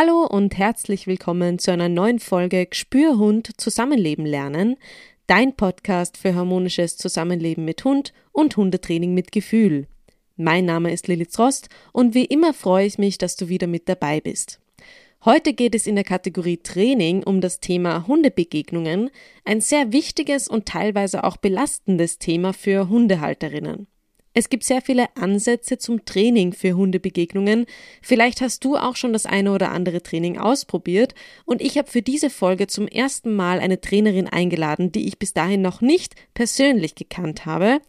Hallo und herzlich willkommen zu einer neuen Folge Spürhund Zusammenleben lernen, dein Podcast für harmonisches Zusammenleben mit Hund und Hundetraining mit Gefühl. Mein Name ist Lilith Rost und wie immer freue ich mich, dass du wieder mit dabei bist. Heute geht es in der Kategorie Training um das Thema Hundebegegnungen, ein sehr wichtiges und teilweise auch belastendes Thema für Hundehalterinnen. Es gibt sehr viele Ansätze zum Training für Hundebegegnungen. Vielleicht hast du auch schon das eine oder andere Training ausprobiert und ich habe für diese Folge zum ersten Mal eine Trainerin eingeladen, die ich bis dahin noch nicht persönlich gekannt habe.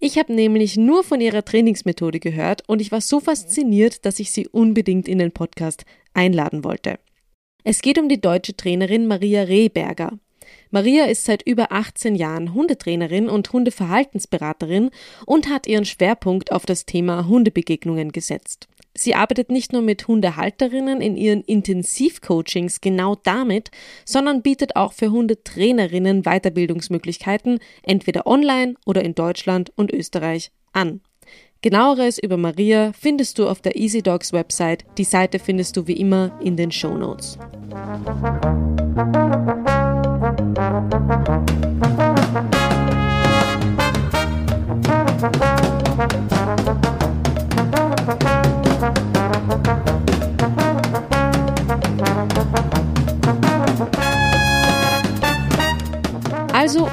Ich habe nämlich nur von ihrer Trainingsmethode gehört und ich war so fasziniert, dass ich sie unbedingt in den Podcast einladen wollte. Es geht um die deutsche Trainerin Maria Rehberger. Maria ist seit über 18 Jahren Hundetrainerin und Hundeverhaltensberaterin und hat ihren Schwerpunkt auf das Thema Hundebegegnungen gesetzt. Sie arbeitet nicht nur mit Hundehalterinnen in ihren Intensivcoachings genau damit, sondern bietet auch für Hundetrainerinnen Weiterbildungsmöglichkeiten, entweder online oder in Deutschland und Österreich, an. Genaueres über Maria findest du auf der Easy Dogs Website. Die Seite findest du wie immer in den Show Notes. Also,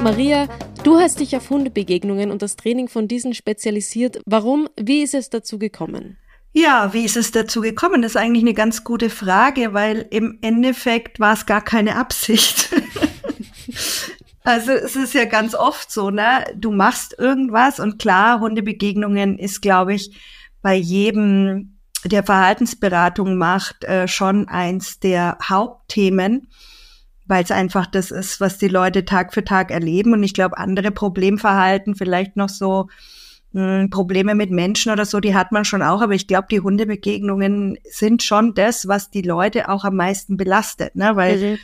Maria, du hast dich auf Hundebegegnungen und das Training von diesen spezialisiert. Warum? Wie ist es dazu gekommen? Ja, wie ist es dazu gekommen? Das ist eigentlich eine ganz gute Frage, weil im Endeffekt war es gar keine Absicht. also es ist ja ganz oft so, ne? Du machst irgendwas und klar, Hundebegegnungen ist, glaube ich, bei jedem, der Verhaltensberatung macht, äh, schon eins der Hauptthemen weil es einfach das ist, was die Leute Tag für Tag erleben. Und ich glaube, andere Problemverhalten, vielleicht noch so mh, hm, Probleme mit Menschen oder so, die hat man schon auch. Aber ich glaube, die Hundebegegnungen sind schon das, was die Leute auch am meisten belastet, ne? weil mhm.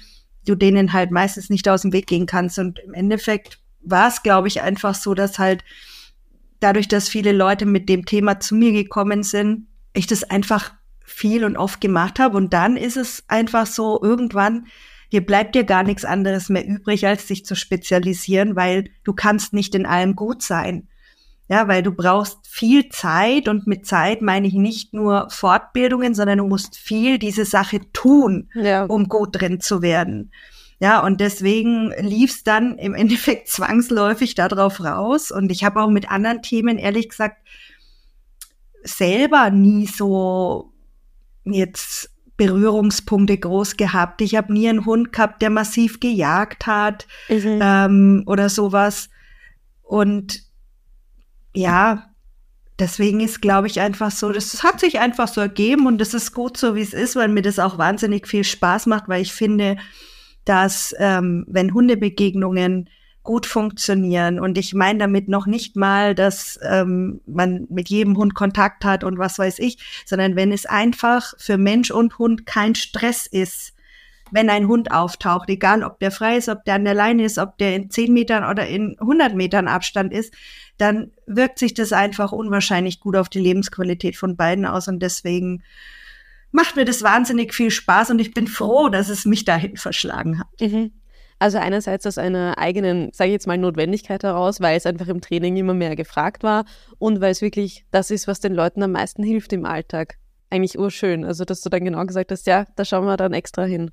Du denen halt meistens nicht aus dem Weg gehen kannst. Und im Endeffekt war es, glaube ich, einfach so, dass halt dadurch, dass viele Leute mit dem Thema zu mir gekommen sind, ich das einfach viel und oft gemacht habe. Und dann ist es einfach so, irgendwann dir bleibt dir gar nichts anderes mehr übrig, als dich zu spezialisieren, weil du kannst nicht in allem gut sein. Ja, weil du brauchst viel Zeit und mit Zeit meine ich nicht nur Fortbildungen, sondern du musst viel diese Sache tun, ja. um gut drin zu werden. Ja, und deswegen lief's dann im Endeffekt zwangsläufig darauf raus. Und ich habe auch mit anderen Themen, ehrlich gesagt, selber nie so jetzt Berührungspunkte groß gehabt. Ich habe nie einen Hund gehabt, der massiv gejagt hat mhm. ähm, oder sowas. Und ja, deswegen ist, glaube ich, einfach so, das hat sich einfach so ergeben und das ist gut so, wie es ist, weil mir das auch wahnsinnig viel Spaß macht, weil ich finde, dass ähm, wenn Hundebegegnungen gut funktionieren. Und ich meine damit noch nicht mal, dass ähm, man mit jedem Hund Kontakt hat und was weiß ich, sondern wenn es einfach für Mensch und Hund kein Stress ist, wenn ein Hund auftaucht, egal ob der frei ist, ob der an der Leine ist, ob der in 10 Metern oder in 100 Metern Abstand ist, dann wirkt sich das einfach unwahrscheinlich gut auf die Lebensqualität von beiden aus und deswegen macht mir das wahnsinnig viel Spaß und ich bin froh, dass es mich dahin verschlagen hat. Mhm. Also einerseits aus einer eigenen, sage ich jetzt mal, Notwendigkeit heraus, weil es einfach im Training immer mehr gefragt war und weil es wirklich das ist, was den Leuten am meisten hilft im Alltag. Eigentlich urschön. Also, dass du dann genau gesagt hast, ja, da schauen wir dann extra hin.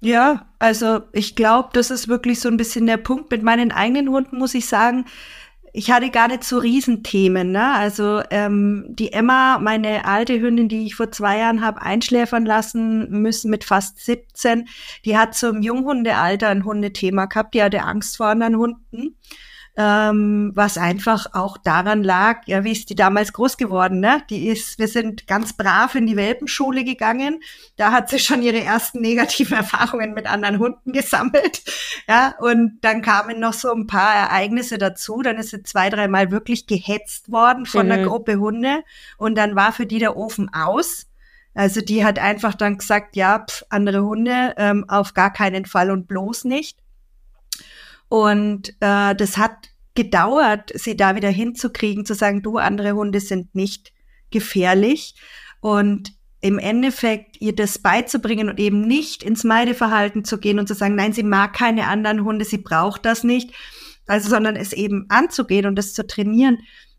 Ja, also ich glaube, das ist wirklich so ein bisschen der Punkt. Mit meinen eigenen Hunden muss ich sagen, ich hatte gar nicht so Riesenthemen. Ne? Also ähm, die Emma, meine alte Hündin, die ich vor zwei Jahren habe einschläfern lassen müssen mit fast 17, die hat zum Junghundealter ein Hundethema gehabt. Die hatte Angst vor anderen Hunden ähm, was einfach auch daran lag, ja, wie ist die damals groß geworden, ne? Die ist, wir sind ganz brav in die Welpenschule gegangen. Da hat sie schon ihre ersten negativen Erfahrungen mit anderen Hunden gesammelt, ja. Und dann kamen noch so ein paar Ereignisse dazu. Dann ist sie zwei, dreimal wirklich gehetzt worden von mhm. einer Gruppe Hunde. Und dann war für die der Ofen aus. Also die hat einfach dann gesagt, ja, pf, andere Hunde ähm, auf gar keinen Fall und bloß nicht. Und äh, das hat gedauert, sie da wieder hinzukriegen, zu sagen, du, andere Hunde sind nicht gefährlich. Und im Endeffekt ihr das beizubringen und eben nicht ins Meideverhalten zu gehen und zu sagen, nein, sie mag keine anderen Hunde, sie braucht das nicht, also sondern es eben anzugehen und das zu trainieren,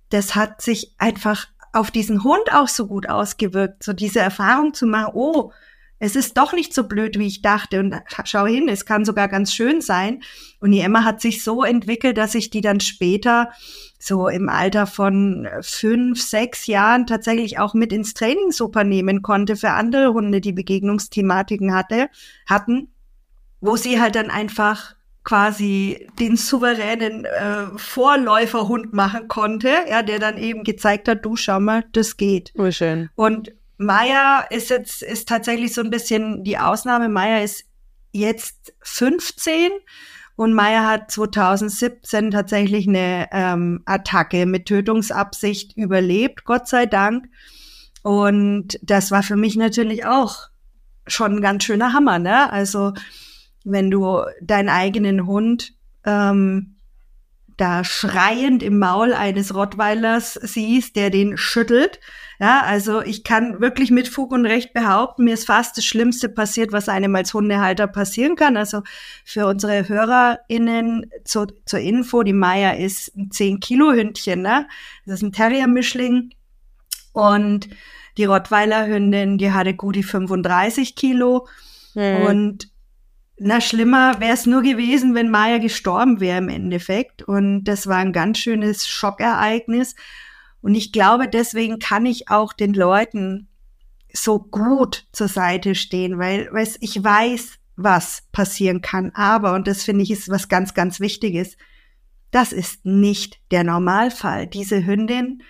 das hat sich einfach auf diesen Hund auch so gut ausgewirkt, so diese Erfahrung zu machen, oh, es ist doch nicht so blöd, wie ich dachte. Und schau hin, es kann sogar ganz schön sein. Und die Emma hat sich so entwickelt, dass ich die dann später so im Alter von fünf, sechs Jahren tatsächlich auch mit ins Training super nehmen konnte für andere Hunde, die Begegnungsthematiken hatte, hatten, wo sie halt dann einfach quasi den souveränen äh, Vorläuferhund machen konnte, ja, der dann eben gezeigt hat, du schau mal, das geht. Oh, schön. Und Maya ist jetzt, ist tatsächlich so ein bisschen die Ausnahme. Maya ist jetzt 15 und Maya hat 2017 tatsächlich eine ähm, Attacke mit Tötungsabsicht überlebt, Gott sei Dank. Und das war für mich natürlich auch schon ein ganz schöner Hammer, ne? Also, wenn du deinen eigenen Hund ähm, da schreiend im Maul eines Rottweilers siehst, der den schüttelt, ja, also ich kann wirklich mit Fug und Recht behaupten, mir ist fast das Schlimmste passiert, was einem als Hundehalter passieren kann. Also für unsere HörerInnen zu, zur Info, die Maya ist ein 10-Kilo-Hündchen, ne? Das ist ein Terrier-Mischling. Und die Rottweiler-Hündin, die hatte gut die 35 Kilo. Mhm. Und na, schlimmer wäre es nur gewesen, wenn Maya gestorben wäre im Endeffekt. Und das war ein ganz schönes Schockereignis. Und ich glaube, deswegen kann ich auch den Leuten so gut zur Seite stehen, weil, weil ich weiß, was passieren kann. Aber, und das finde ich ist was ganz, ganz Wichtiges, das ist nicht der Normalfall. Diese Hündin,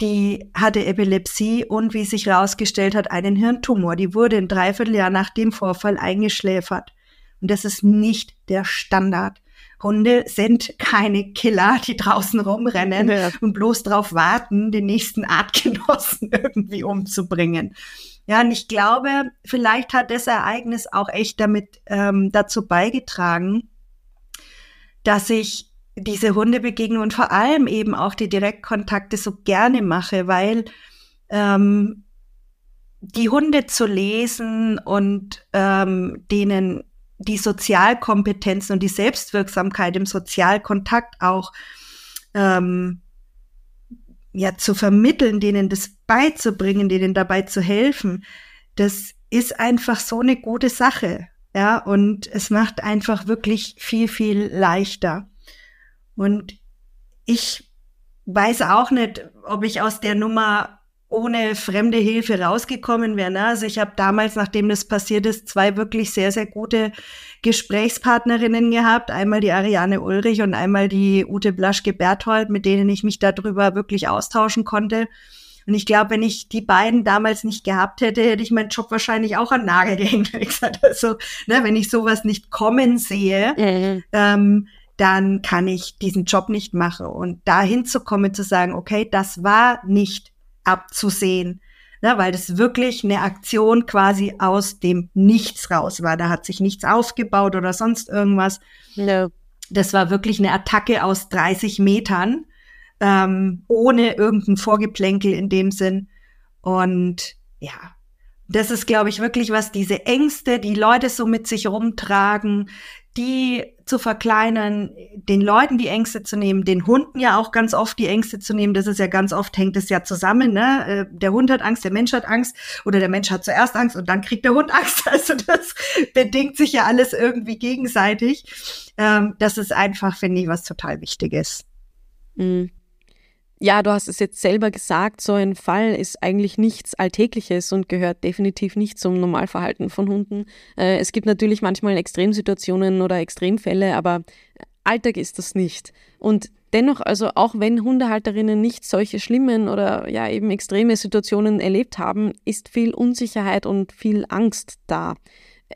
die hatte Epilepsie und wie sich herausgestellt hat, einen Hirntumor. Die wurde ein Dreivierteljahr nach dem Vorfall eingeschläfert. Und das ist nicht der Standard. Hunde sind keine Killer, die draußen rumrennen ja. und bloß darauf warten, den nächsten Artgenossen irgendwie umzubringen. Ja, und ich glaube, vielleicht hat das Ereignis auch echt damit ähm, dazu beigetragen, dass ich diese Hundebegegnung und vor allem eben auch die Direktkontakte so gerne mache, weil ähm, die Hunde zu lesen und ähm, denen die Sozialkompetenzen und die Selbstwirksamkeit im Sozialkontakt auch ähm, ja zu vermitteln, denen das beizubringen, denen dabei zu helfen, das ist einfach so eine gute Sache. Ja, und es macht einfach wirklich viel, viel leichter. Und ich weiß auch nicht, ob ich aus der Nummer ohne fremde Hilfe rausgekommen wäre. Ne? Also ich habe damals, nachdem das passiert ist, zwei wirklich sehr, sehr gute Gesprächspartnerinnen gehabt. Einmal die Ariane Ulrich und einmal die Ute Blaschke-Berthold, mit denen ich mich darüber wirklich austauschen konnte. Und ich glaube, wenn ich die beiden damals nicht gehabt hätte, hätte ich meinen Job wahrscheinlich auch an Nagel gehängt. Also, ne, wenn ich sowas nicht kommen sehe, mhm. ähm, dann kann ich diesen Job nicht machen. Und dahin zu kommen, zu sagen, okay, das war nicht abzusehen. Ne, weil das wirklich eine Aktion quasi aus dem Nichts raus war. Da hat sich nichts aufgebaut oder sonst irgendwas. No. Das war wirklich eine Attacke aus 30 Metern, ähm, ohne irgendein Vorgeplänkel in dem Sinn. Und ja, das ist, glaube ich, wirklich was, diese Ängste, die Leute so mit sich rumtragen, die zu verkleinern, den Leuten die Ängste zu nehmen, den Hunden ja auch ganz oft die Ängste zu nehmen. Das ist ja ganz oft hängt es ja zusammen. Ne? Äh, der Hund hat Angst, der Mensch hat Angst oder der Mensch hat zuerst Angst und dann kriegt der Hund Angst. Also das bedingt sich ja alles irgendwie gegenseitig. Ähm, das ist einfach, finde ich, was total Wichtiges. Mhm ja, du hast es jetzt selber gesagt, so ein Fall ist eigentlich nichts Alltägliches und gehört definitiv nicht zum Normalverhalten von Hunden. Äh, es gibt natürlich manchmal Extremsituationen oder Extremfälle, aber Alltag ist das nicht. Und dennoch, also auch wenn Hundehalterinnen nicht solche schlimmen oder ja eben extreme Situationen erlebt haben, ist viel Unsicherheit und viel Angst da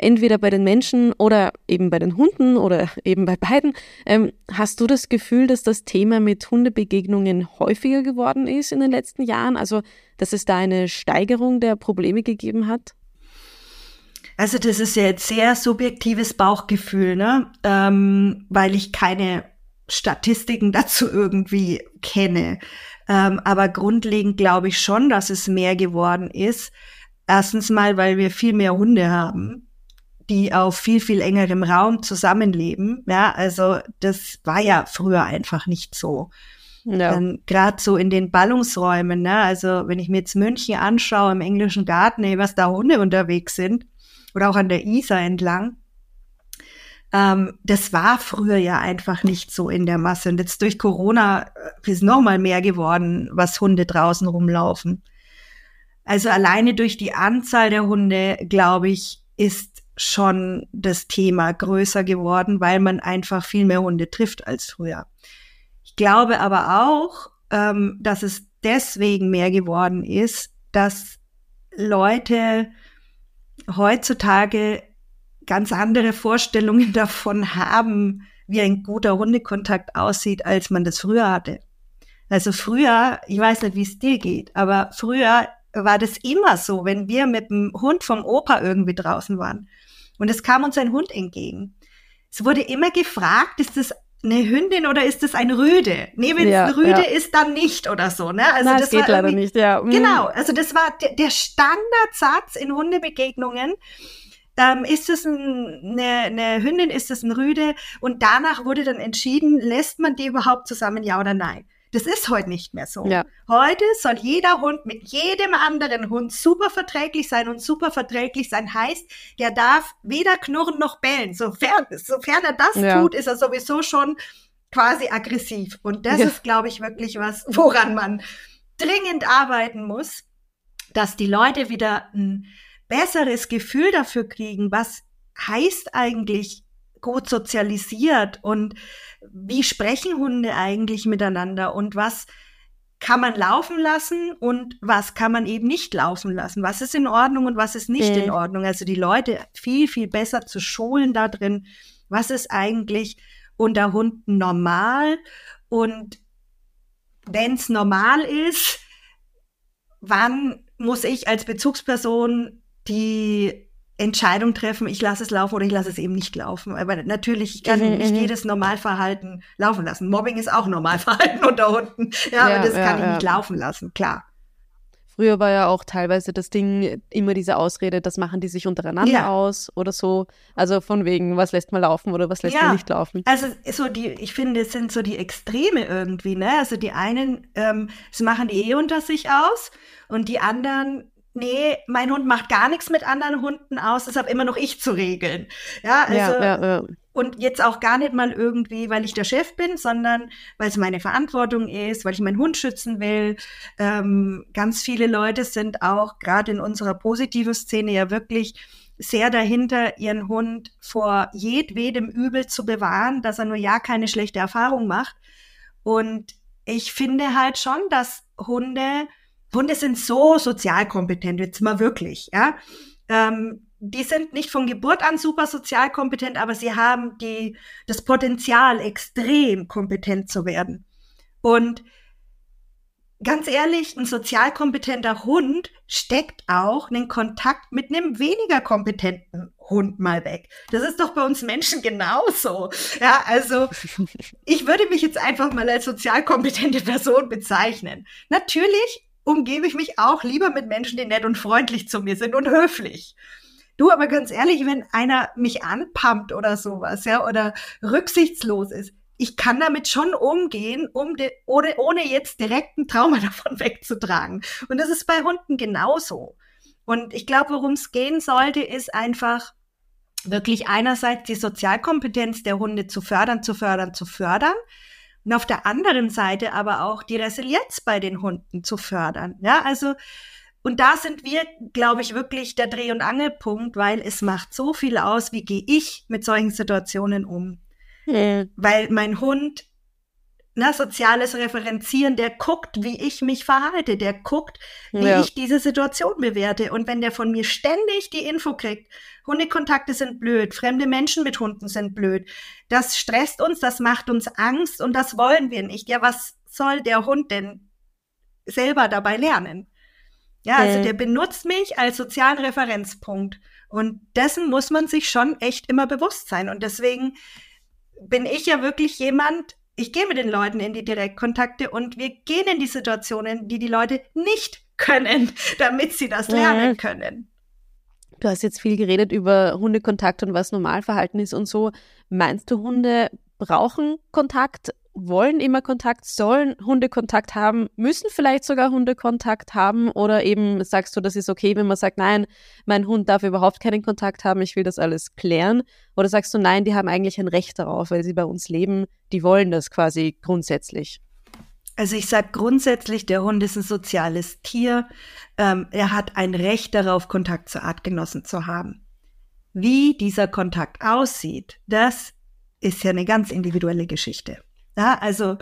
entweder bei den Menschen oder eben bei den Hunden oder eben bei beiden. Ähm, hast du das Gefühl, dass das Thema mit Hundebegegnungen häufiger geworden ist in den letzten Jahren? Also, dass es da eine Steigerung der Probleme gegeben hat? Also, das ist ja jetzt sehr subjektives Bauchgefühl, ne? Ähm, weil ich keine Statistiken dazu irgendwie kenne. Ähm, aber grundlegend glaube ich schon, dass es mehr geworden ist Erstens mal, weil wir viel mehr Hunde haben, die auf viel, viel engerem Raum zusammenleben. Ja, also das war ja früher einfach nicht so. Ja. Gerade so in den Ballungsräumen, ne? also wenn ich mir jetzt München anschaue im englischen Garten, ey, was da Hunde unterwegs sind, oder auch an der Isar entlang, ähm, das war früher ja einfach nicht so in der Masse. Und jetzt durch Corona äh, ist noch mal mehr geworden, was Hunde draußen rumlaufen. Also alleine durch die Anzahl der Hunde, glaube ich, ist schon das Thema größer geworden, weil man einfach viel mehr Hunde trifft als früher. Ich glaube aber auch, ähm, dass es deswegen mehr geworden ist, dass Leute heutzutage ganz andere Vorstellungen davon haben, wie ein guter Hundekontakt aussieht, als man das früher hatte. Also früher, ich weiß nicht, wie es dir geht, aber früher war das immer so, wenn wir mit dem Hund vom Opa irgendwie draußen waren und es kam uns ein Hund entgegen. Es wurde immer gefragt, ist das eine Hündin oder ist das ein Rüde? Nee, wenn ja, es ein Rüde ja. ist, dann nicht oder so, ne? Also Nein, das, geht leider nicht, ja. Mhm. Genau, also das war der, der Standardsatz in Hundebegegnungen. Ähm, ist es ein, eine, eine Hündin, ist es ein Rüde? Und danach wurde dann entschieden, lässt man die überhaupt zusammen, ja oder nein? Das ist heute nicht mehr so. Ja. Heute soll jeder Hund mit jedem anderen Hund super verträglich sein und super verträglich sein heißt, der darf weder knurren noch bellen. Sofern, sofern er das ja. tut, ist er sowieso schon quasi aggressiv. Und das ja. ist, glaube ich, wirklich was, woran man dringend arbeiten muss, dass die Leute wieder ein besseres Gefühl dafür kriegen, was heißt eigentlich gut sozialisiert und wie sprechen Hunde eigentlich miteinander und was kann man laufen lassen und was kann man eben nicht laufen lassen? Was ist in Ordnung und was ist nicht mhm. in Ordnung? Also die Leute viel, viel besser zu schulen da drin. Was ist eigentlich unter Hunden normal? Und wenn es normal ist, wann muss ich als Bezugsperson die Entscheidung treffen, ich lasse es laufen oder ich lasse es eben nicht laufen. Aber natürlich, ich kann mhm, nicht jedes Normalverhalten laufen lassen. Mobbing ist auch Normalverhalten unter Hunden. Ja, ja aber das ja, kann ich ja. nicht laufen lassen, klar. Früher war ja auch teilweise das Ding immer diese Ausrede, das machen die sich untereinander ja. aus oder so. Also von wegen, was lässt man laufen oder was lässt ja. man nicht laufen. Also so die, ich finde, es sind so die Extreme irgendwie, ne? Also die einen, ähm, sie machen die eh unter sich aus und die anderen nee, mein Hund macht gar nichts mit anderen Hunden aus, deshalb immer noch ich zu regeln. Ja, also. Ja, ja, ja. Und jetzt auch gar nicht mal irgendwie, weil ich der Chef bin, sondern weil es meine Verantwortung ist, weil ich meinen Hund schützen will. Ähm, ganz viele Leute sind auch gerade in unserer positiven Szene ja wirklich sehr dahinter, ihren Hund vor jedwedem Übel zu bewahren, dass er nur ja keine schlechte Erfahrung macht. Und ich finde halt schon, dass Hunde Hunde sind so sozialkompetent, jetzt mal wirklich, ja. Ähm, die sind nicht von Geburt an super sozialkompetent, aber sie haben die, das Potenzial, extrem kompetent zu werden. Und ganz ehrlich, ein sozialkompetenter Hund steckt auch einen Kontakt mit einem weniger kompetenten Hund mal weg. Das ist doch bei uns Menschen genauso. Ja, also ich würde mich jetzt einfach mal als sozialkompetente Person bezeichnen. Natürlich umgebe ich mich auch lieber mit Menschen, die nett und freundlich zu mir sind und höflich. Du, aber ganz ehrlich, wenn einer mich anpumpt oder sowas, ja, oder rücksichtslos ist, ich kann damit schon umgehen, um de, ohne, ohne jetzt direkt ein Trauma davon wegzutragen. Und das ist bei Hunden genauso. Und ich glaube, worum es gehen sollte, ist einfach wirklich einerseits die Sozialkompetenz der Hunde zu fördern, zu fördern, zu fördern und auf der anderen Seite aber auch die Resilienz bei den Hunden zu fördern. Ja, also und da sind wir, glaube ich, wirklich der Dreh- und Angelpunkt, weil es macht so viel aus, wie gehe ich mit solchen Situationen um. Mhm. Weil mein Hund na, soziales Referenzieren, der guckt, wie ich mich verhalte, der guckt, wie ja. ich diese Situation bewerte. Und wenn der von mir ständig die Info kriegt, Hundekontakte sind blöd, fremde Menschen mit Hunden sind blöd, das stresst uns, das macht uns Angst und das wollen wir nicht. Ja, was soll der Hund denn selber dabei lernen? Ja, also der benutzt mich als sozialen Referenzpunkt. Und dessen muss man sich schon echt immer bewusst sein. Und deswegen bin ich ja wirklich jemand, ich gehe mit den Leuten in die Direktkontakte und wir gehen in die Situationen, die die Leute nicht können, damit sie das lernen mhm. können. Du hast jetzt viel geredet über Hundekontakt und was Normalverhalten ist und so. Meinst du, Hunde brauchen Kontakt, wollen immer Kontakt, sollen Hunde Kontakt haben, müssen vielleicht sogar Hunde Kontakt haben oder eben sagst du, das ist okay, wenn man sagt, nein, mein Hund darf überhaupt keinen Kontakt haben, ich will das alles klären oder sagst du, nein, die haben eigentlich ein Recht darauf, weil sie bei uns leben, die wollen das quasi grundsätzlich? Also ich sage grundsätzlich, der Hund ist ein soziales Tier. Ähm, er hat ein Recht darauf, Kontakt zu Artgenossen zu haben. Wie dieser Kontakt aussieht, das ist ja eine ganz individuelle Geschichte. Ja, also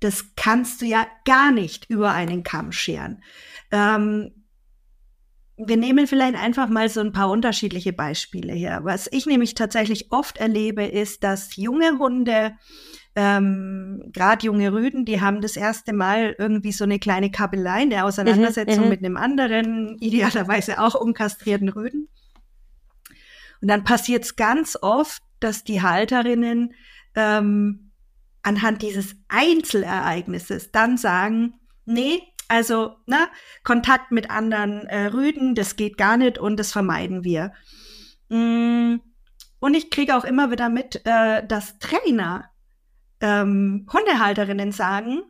das kannst du ja gar nicht über einen Kamm scheren. Ähm, wir nehmen vielleicht einfach mal so ein paar unterschiedliche Beispiele her. Was ich nämlich tatsächlich oft erlebe, ist, dass junge Hunde, ähm, gerade junge Rüden, die haben das erste Mal irgendwie so eine kleine Kabelei in der Auseinandersetzung mhm, mit einem anderen, idealerweise auch unkastrierten Rüden. Und dann passiert es ganz oft, dass die Halterinnen ähm, anhand dieses Einzelereignisses dann sagen, nee, also ne, Kontakt mit anderen äh, Rüden, das geht gar nicht und das vermeiden wir. Mm, und ich kriege auch immer wieder mit, äh, dass Trainer ähm, Hundehalterinnen sagen,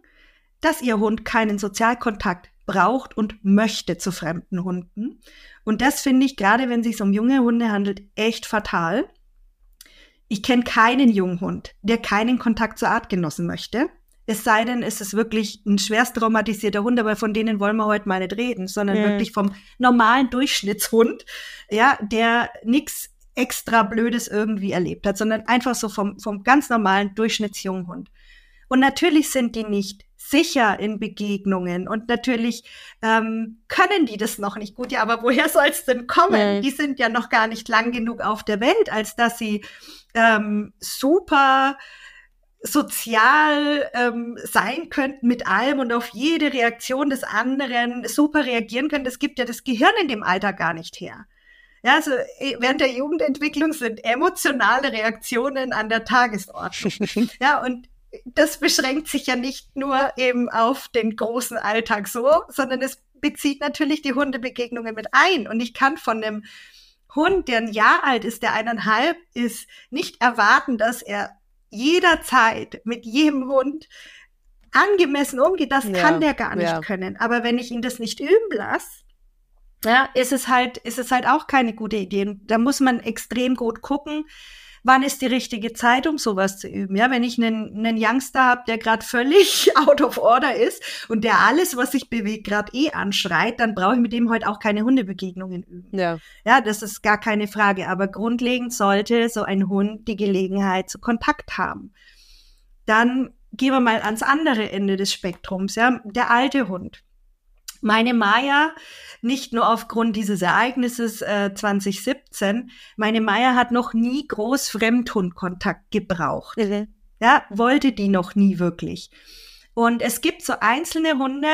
dass ihr Hund keinen Sozialkontakt braucht und möchte zu fremden Hunden. Und das finde ich, gerade wenn es sich um junge Hunde handelt, echt fatal. Ich kenne keinen Junghund, der keinen Kontakt zur Artgenossen möchte. Es sei denn, es ist wirklich ein schwerst traumatisierter Hund, aber von denen wollen wir heute mal nicht reden, sondern mhm. wirklich vom normalen Durchschnittshund, ja, der nichts extra Blödes irgendwie erlebt hat, sondern einfach so vom, vom ganz normalen Durchschnittsjunghund. Und natürlich sind die nicht sicher in Begegnungen und natürlich ähm, können die das noch nicht gut. Ja, aber woher soll es denn kommen? Mhm. Die sind ja noch gar nicht lang genug auf der Welt, als dass sie ähm, super sozial ähm, sein könnten mit allem und auf jede Reaktion des anderen super reagieren können. Das gibt ja das Gehirn in dem Alter gar nicht her. Ja, also äh, während der Jugendentwicklung sind emotionale Reaktionen an der Tagesordnung. ja, und das beschränkt sich ja nicht nur eben auf den großen Alltag so, sondern es bezieht natürlich die Hundebegegnungen mit ein. Und ich kann von einem Hund, der ein Jahr alt ist, der eineinhalb ist, nicht erwarten, dass er jederzeit mit jedem Hund angemessen umgeht. Das ja, kann der gar nicht ja. können. Aber wenn ich ihn das nicht üben lasse, ja, ist es halt, ist es halt auch keine gute Idee. Da muss man extrem gut gucken, wann ist die richtige Zeit, um sowas zu üben. Ja, wenn ich einen, einen Youngster habe, der gerade völlig out of order ist und der alles, was sich bewegt, gerade eh anschreit, dann brauche ich mit dem heute auch keine Hundebegegnungen üben. Ja. ja, das ist gar keine Frage. Aber grundlegend sollte so ein Hund die Gelegenheit zu Kontakt haben. Dann gehen wir mal ans andere Ende des Spektrums. Ja, der alte Hund. Meine Maya, nicht nur aufgrund dieses Ereignisses äh, 2017, meine Maya hat noch nie groß Fremdhundkontakt gebraucht. Mhm. Ja, wollte die noch nie wirklich. Und es gibt so einzelne Hunde,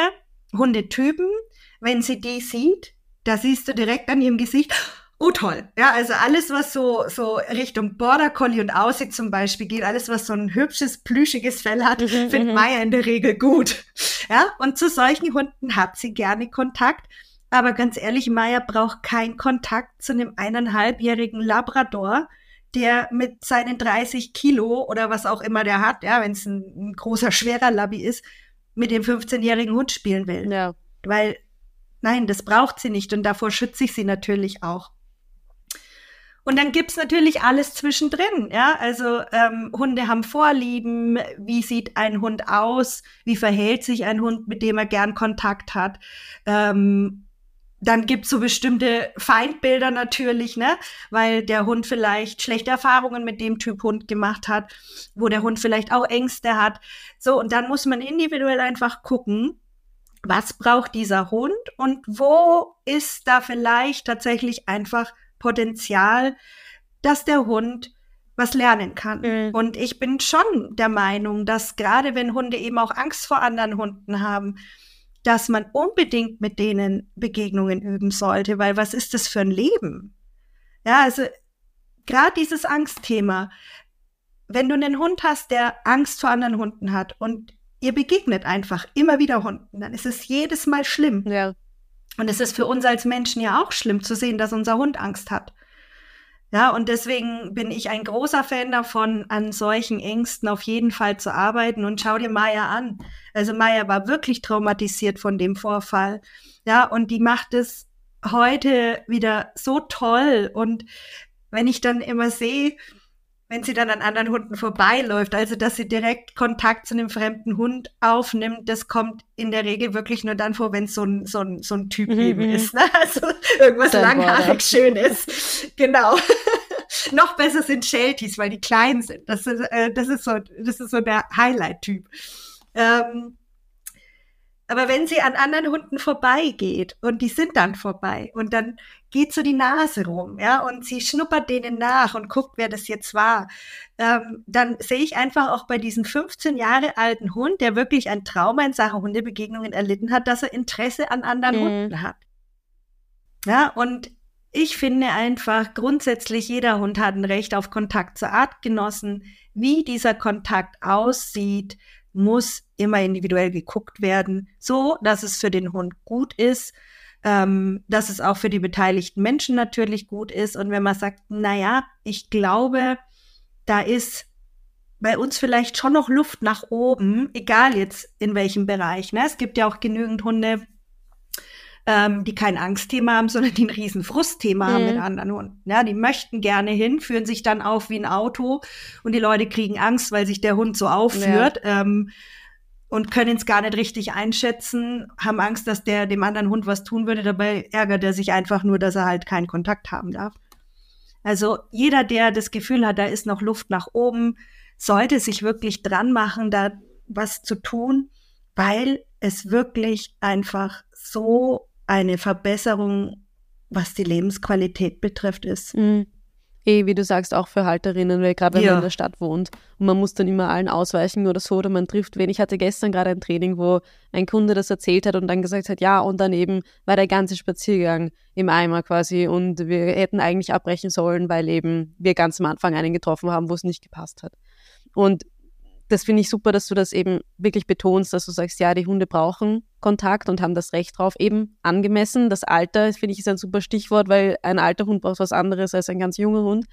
Hundetypen, wenn sie die sieht, da siehst du direkt an ihrem Gesicht, Oh toll. Ja, also alles, was so, so Richtung Border Collie und Aussie zum Beispiel geht, alles, was so ein hübsches, plüschiges Fell hat, mhm, findet mhm. Maya in der Regel gut. Ja, und zu solchen Hunden hat sie gerne Kontakt. Aber ganz ehrlich, Maya braucht keinen Kontakt zu einem eineinhalbjährigen Labrador, der mit seinen 30 Kilo oder was auch immer der hat, ja, wenn es ein, ein, großer, schwerer Labby ist, mit dem 15-jährigen Hund spielen will. Ja. Weil, nein, das braucht sie nicht und davor schütze ich sie natürlich auch. Und dann gibt's natürlich alles zwischendrin. Ja, also ähm, Hunde haben Vorlieben. Wie sieht ein Hund aus? Wie verhält sich ein Hund, mit dem er gern Kontakt hat? Ähm, dann gibt's so bestimmte Feindbilder natürlich, ne? Weil der Hund vielleicht schlechte Erfahrungen mit dem Typ Hund gemacht hat, wo der Hund vielleicht auch Ängste hat. So, und dann muss man individuell einfach gucken, was braucht dieser Hund und wo ist da vielleicht tatsächlich einfach Potenzial, dass der Hund was lernen kann. Mhm. Und ich bin schon der Meinung, dass gerade wenn Hunde eben auch Angst vor anderen Hunden haben, dass man unbedingt mit denen Begegnungen üben sollte, weil was ist das für ein Leben? Ja, also gerade dieses Angstthema. Wenn du einen Hund hast, der Angst vor anderen Hunden hat und ihr begegnet einfach immer wieder Hunden, dann ist es jedes Mal schlimm. Ja. Und es ist für uns als Menschen ja auch schlimm zu sehen, dass unser Hund Angst hat. Ja, und deswegen bin ich ein großer Fan davon, an solchen Ängsten auf jeden Fall zu arbeiten. Und schau dir Maya an. Also Maya war wirklich traumatisiert von dem Vorfall. Ja, und die macht es heute wieder so toll. Und wenn ich dann immer sehe, wenn sie dann an anderen Hunden vorbeiläuft, also dass sie direkt Kontakt zu einem fremden Hund aufnimmt, das kommt in der Regel wirklich nur dann vor, wenn es so ein, so ein, so ein Typ mhm. eben mhm. ist. Ne? Also irgendwas langhaarig Schönes. Genau. Noch besser sind Shelties, weil die klein sind. Das ist, äh, das ist, so, das ist so der Highlight-Typ. Ähm, aber wenn sie an anderen Hunden vorbeigeht und die sind dann vorbei und dann geht so die Nase rum, ja, und sie schnuppert denen nach und guckt, wer das jetzt war, ähm, dann sehe ich einfach auch bei diesem 15 Jahre alten Hund, der wirklich ein Trauma in Sachen Hundebegegnungen erlitten hat, dass er Interesse an anderen mhm. Hunden hat. Ja, und ich finde einfach grundsätzlich jeder Hund hat ein Recht auf Kontakt zu Artgenossen. Wie dieser Kontakt aussieht, muss immer individuell geguckt werden, so dass es für den Hund gut ist, ähm, dass es auch für die beteiligten Menschen natürlich gut ist. Und wenn man sagt, na ja, ich glaube, da ist bei uns vielleicht schon noch Luft nach oben, egal jetzt in welchem Bereich. Ne? Es gibt ja auch genügend Hunde, ähm, die kein Angstthema haben, sondern die ein riesen Frustthema mhm. haben mit mhm. anderen Hunden. Ja, die möchten gerne hin, führen sich dann auf wie ein Auto und die Leute kriegen Angst, weil sich der Hund so aufführt. Ja. Ähm, und können es gar nicht richtig einschätzen, haben Angst, dass der dem anderen Hund was tun würde. Dabei ärgert er sich einfach nur, dass er halt keinen Kontakt haben darf. Also jeder, der das Gefühl hat, da ist noch Luft nach oben, sollte sich wirklich dran machen, da was zu tun, weil es wirklich einfach so eine Verbesserung, was die Lebensqualität betrifft, ist. Mhm. Eh, wie du sagst, auch für Halterinnen, weil gerade wenn ja. man in der Stadt wohnt und man muss dann immer allen ausweichen oder so oder man trifft wen. Ich hatte gestern gerade ein Training, wo ein Kunde das erzählt hat und dann gesagt hat, ja, und daneben war der ganze Spaziergang im Eimer quasi und wir hätten eigentlich abbrechen sollen, weil eben wir ganz am Anfang einen getroffen haben, wo es nicht gepasst hat. Und das finde ich super, dass du das eben wirklich betonst, dass du sagst, ja, die Hunde brauchen Kontakt und haben das Recht drauf, eben angemessen. Das Alter, finde ich, ist ein super Stichwort, weil ein alter Hund braucht was anderes als ein ganz junger Hund.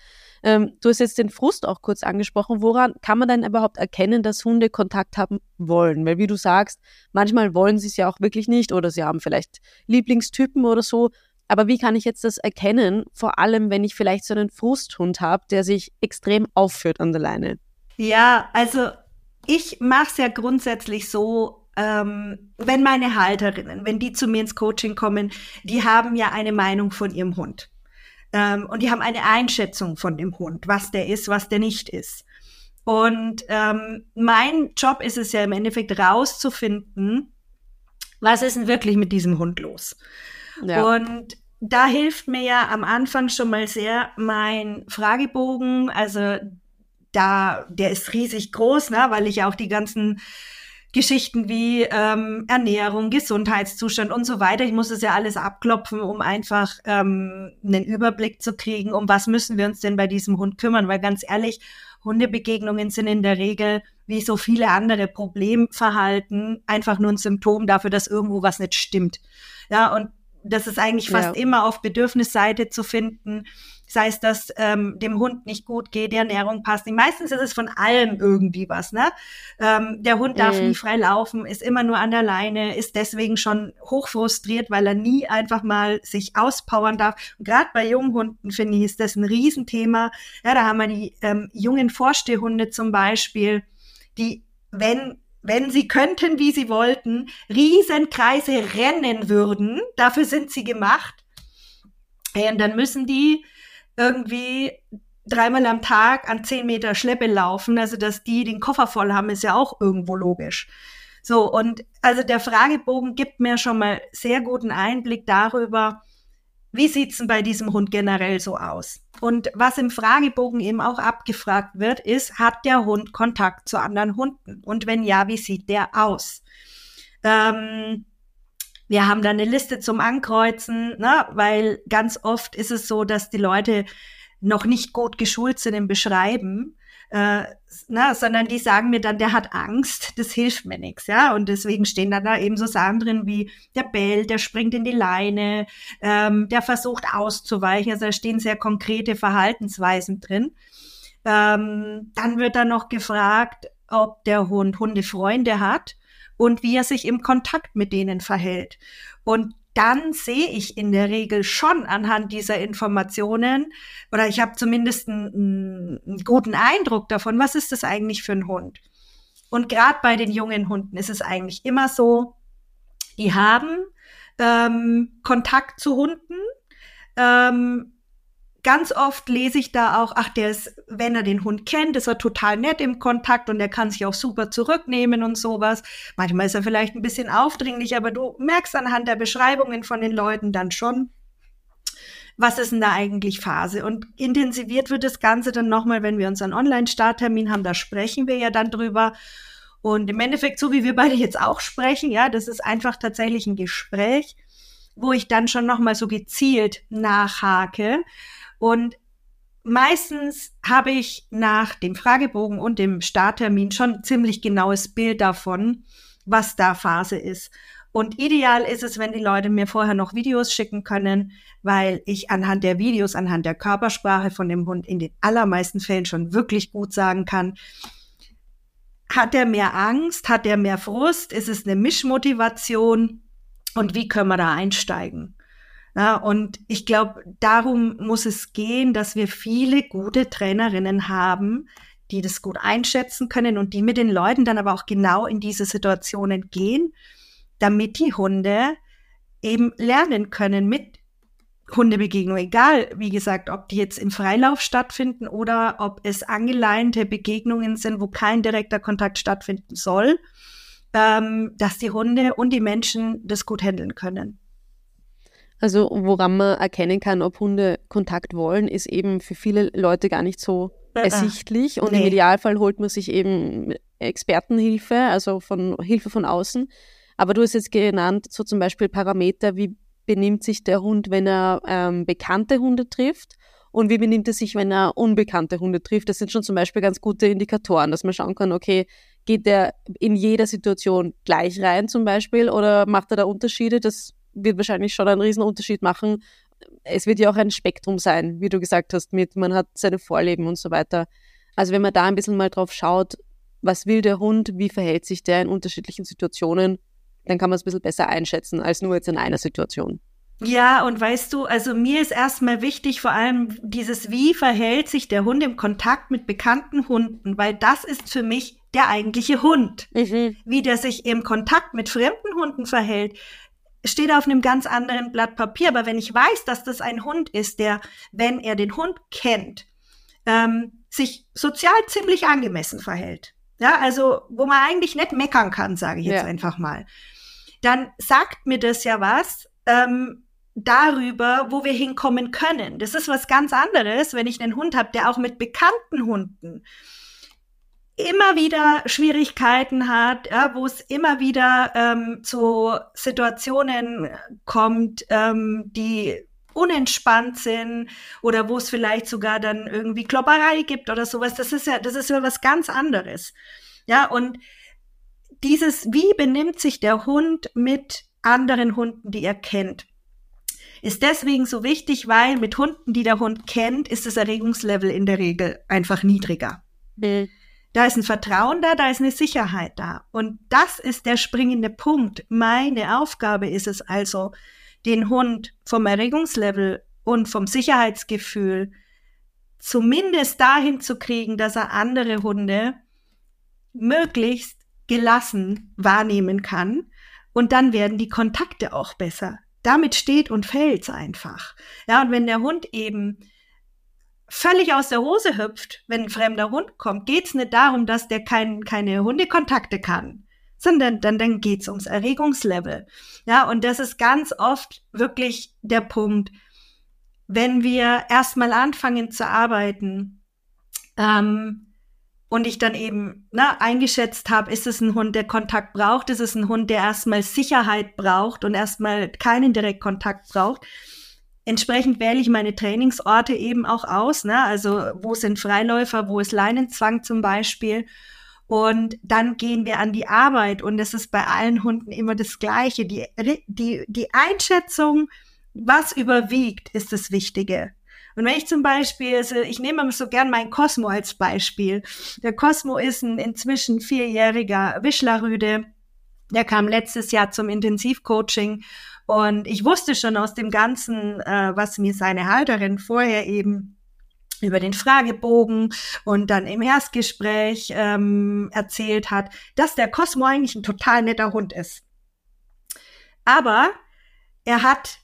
Ähm, du hast jetzt den Frust auch kurz angesprochen. Woran kann man denn überhaupt erkennen, dass Hunde Kontakt haben wollen? Weil wie du sagst, manchmal wollen sie es ja auch wirklich nicht oder sie haben vielleicht Lieblingstypen oder so. Aber wie kann ich jetzt das erkennen? Vor allem, wenn ich vielleicht so einen Frusthund habe, der sich extrem aufführt an der Leine. Ja, also ich mache es ja grundsätzlich so, ähm, wenn meine Halterinnen, wenn die zu mir ins Coaching kommen, die haben ja eine Meinung von ihrem Hund. Ähm, und die haben eine Einschätzung von dem Hund, was der ist, was der nicht ist. Und ähm, mein Job ist es ja im Endeffekt rauszufinden, was ist denn wirklich mit diesem Hund los? Ja. Und da hilft mir ja am Anfang schon mal sehr mein Fragebogen, also da, der ist riesig groß, ne, weil ich auch die ganzen Geschichten wie ähm, Ernährung, Gesundheitszustand und so weiter. Ich muss es ja alles abklopfen, um einfach ähm, einen Überblick zu kriegen, um was müssen wir uns denn bei diesem Hund kümmern. Weil ganz ehrlich, Hundebegegnungen sind in der Regel, wie so viele andere Problemverhalten, einfach nur ein Symptom dafür, dass irgendwo was nicht stimmt. Ja, und das ist eigentlich fast ja. immer auf Bedürfnisseite zu finden sei es, dass ähm, dem Hund nicht gut geht, die Ernährung passt nicht. Meistens ist es von allem irgendwie was. Ne? Ähm, der Hund darf mhm. nie frei laufen, ist immer nur an der Leine, ist deswegen schon hochfrustriert, weil er nie einfach mal sich auspowern darf. Gerade bei jungen Hunden, finde ich, ist das ein Riesenthema. Ja, da haben wir die ähm, jungen Vorstehhunde zum Beispiel, die, wenn wenn sie könnten, wie sie wollten, Riesenkreise rennen würden. Dafür sind sie gemacht. Und dann müssen die irgendwie dreimal am Tag an zehn Meter Schleppe laufen, also dass die den Koffer voll haben, ist ja auch irgendwo logisch. So, und also der Fragebogen gibt mir schon mal sehr guten Einblick darüber, wie sieht's denn bei diesem Hund generell so aus? Und was im Fragebogen eben auch abgefragt wird, ist, hat der Hund Kontakt zu anderen Hunden? Und wenn ja, wie sieht der aus? Ähm, wir haben da eine Liste zum Ankreuzen, ne? weil ganz oft ist es so, dass die Leute noch nicht gut geschult sind im Beschreiben. Äh, na, sondern die sagen mir dann, der hat Angst, das hilft mir nichts, ja. Und deswegen stehen dann da eben so Sachen drin wie der bellt, der springt in die Leine, ähm, der versucht auszuweichen. Also da stehen sehr konkrete Verhaltensweisen drin. Ähm, dann wird dann noch gefragt, ob der Hund Hundefreunde hat und wie er sich im Kontakt mit denen verhält. Und dann sehe ich in der Regel schon anhand dieser Informationen oder ich habe zumindest einen, einen, guten Eindruck davon, was ist das eigentlich für ein Hund. Und gerade bei den jungen Hunden ist es eigentlich immer so, die haben ähm, Kontakt zu Hunden, ähm, ganz oft lese ich da auch, ach, der ist, wenn er den Hund kennt, ist er total nett im Kontakt und er kann sich auch super zurücknehmen und sowas. Manchmal ist er vielleicht ein bisschen aufdringlich, aber du merkst anhand der Beschreibungen von den Leuten dann schon, was ist denn da eigentlich Phase? Und intensiviert wird das Ganze dann nochmal, wenn wir unseren Online-Starttermin haben, da sprechen wir ja dann drüber. Und im Endeffekt, so wie wir beide jetzt auch sprechen, ja, das ist einfach tatsächlich ein Gespräch, wo ich dann schon nochmal so gezielt nachhake und meistens habe ich nach dem Fragebogen und dem Starttermin schon ein ziemlich genaues Bild davon, was da Phase ist. Und ideal ist es, wenn die Leute mir vorher noch Videos schicken können, weil ich anhand der Videos, anhand der Körpersprache von dem Hund in den allermeisten Fällen schon wirklich gut sagen kann, hat er mehr Angst, hat er mehr Frust, ist es eine Mischmotivation und wie können wir da einsteigen? Ja, und ich glaube, darum muss es gehen, dass wir viele gute Trainerinnen haben, die das gut einschätzen können und die mit den Leuten dann aber auch genau in diese Situationen gehen, damit die Hunde eben lernen können mit Hundebegegnung, egal, wie gesagt, ob die jetzt im Freilauf stattfinden oder ob es angeleinte Begegnungen sind, wo kein direkter Kontakt stattfinden soll, ähm, dass die Hunde und die Menschen das gut handeln können. Also woran man erkennen kann, ob Hunde Kontakt wollen, ist eben für viele Leute gar nicht so äh, ersichtlich. Und nee. im Idealfall holt man sich eben Expertenhilfe, also von Hilfe von außen. Aber du hast jetzt genannt, so zum Beispiel Parameter, wie benimmt sich der Hund, wenn er ähm, bekannte Hunde trifft und wie benimmt er sich, wenn er unbekannte Hunde trifft. Das sind schon zum Beispiel ganz gute Indikatoren, dass man schauen kann, okay, geht der in jeder Situation gleich rein zum Beispiel oder macht er da Unterschiede? Das wird wahrscheinlich schon einen Riesenunterschied machen. Es wird ja auch ein Spektrum sein, wie du gesagt hast, mit man hat seine Vorleben und so weiter. Also wenn man da ein bisschen mal drauf schaut, was will der Hund, wie verhält sich der in unterschiedlichen Situationen, dann kann man es ein bisschen besser einschätzen als nur jetzt in einer Situation. Ja, und weißt du, also mir ist erstmal wichtig, vor allem dieses, wie verhält sich der Hund im Kontakt mit bekannten Hunden, weil das ist für mich der eigentliche Hund. Mhm. Wie der sich im Kontakt mit fremden Hunden verhält, steht auf einem ganz anderen Blatt Papier. Aber wenn ich weiß, dass das ein Hund ist, der, wenn er den Hund kennt, ähm, sich sozial ziemlich angemessen verhält. Ja, also wo man eigentlich nicht meckern kann, sage ich jetzt ja. einfach mal. Dann sagt mir das ja was ähm, darüber, wo wir hinkommen können. Das ist was ganz anderes, wenn ich einen Hund habe, der auch mit bekannten Hunden immer wieder Schwierigkeiten hat, ja, wo es immer wieder ähm, zu Situationen kommt, ähm, die unentspannt sind oder wo es vielleicht sogar dann irgendwie Klopperei gibt oder sowas. Das ist ja, das ist ja was ganz anderes. Ja, und dieses, wie benimmt sich der Hund mit anderen Hunden, die er kennt, ist deswegen so wichtig, weil mit Hunden, die der Hund kennt, ist das Erregungslevel in der Regel einfach niedriger. Mhm. Da ist ein Vertrauen da, da ist eine Sicherheit da. Und das ist der springende Punkt. Meine Aufgabe ist es also, den Hund vom Erregungslevel und vom Sicherheitsgefühl zumindest dahin zu kriegen, dass er andere Hunde möglichst gelassen wahrnehmen kann. Und dann werden die Kontakte auch besser. Damit steht und fällt's einfach. Ja, und wenn der Hund eben völlig aus der Hose hüpft, wenn ein fremder Hund kommt, geht's nicht darum, dass der kein, keine Hundekontakte kann, sondern dann, dann geht's ums Erregungslevel. Ja, und das ist ganz oft wirklich der Punkt, wenn wir erstmal anfangen zu arbeiten, ähm, und ich dann eben ne, eingeschätzt habe, ist es ein Hund, der Kontakt braucht, ist es ein Hund, der erstmal Sicherheit braucht und erstmal keinen Direktkontakt braucht, Entsprechend wähle ich meine Trainingsorte eben auch aus. Ne? Also wo sind Freiläufer, wo ist Leinenzwang zum Beispiel. Und dann gehen wir an die Arbeit und es ist bei allen Hunden immer das Gleiche. Die, die, die Einschätzung, was überwiegt, ist das Wichtige. Und wenn ich zum Beispiel, also ich nehme so gern meinen Cosmo als Beispiel. Der Cosmo ist ein inzwischen vierjähriger Wischlerrüde. Der kam letztes Jahr zum Intensivcoaching und ich wusste schon aus dem Ganzen, äh, was mir seine Halterin vorher eben über den Fragebogen und dann im Erstgespräch ähm, erzählt hat, dass der Cosmo eigentlich ein total netter Hund ist. Aber er hat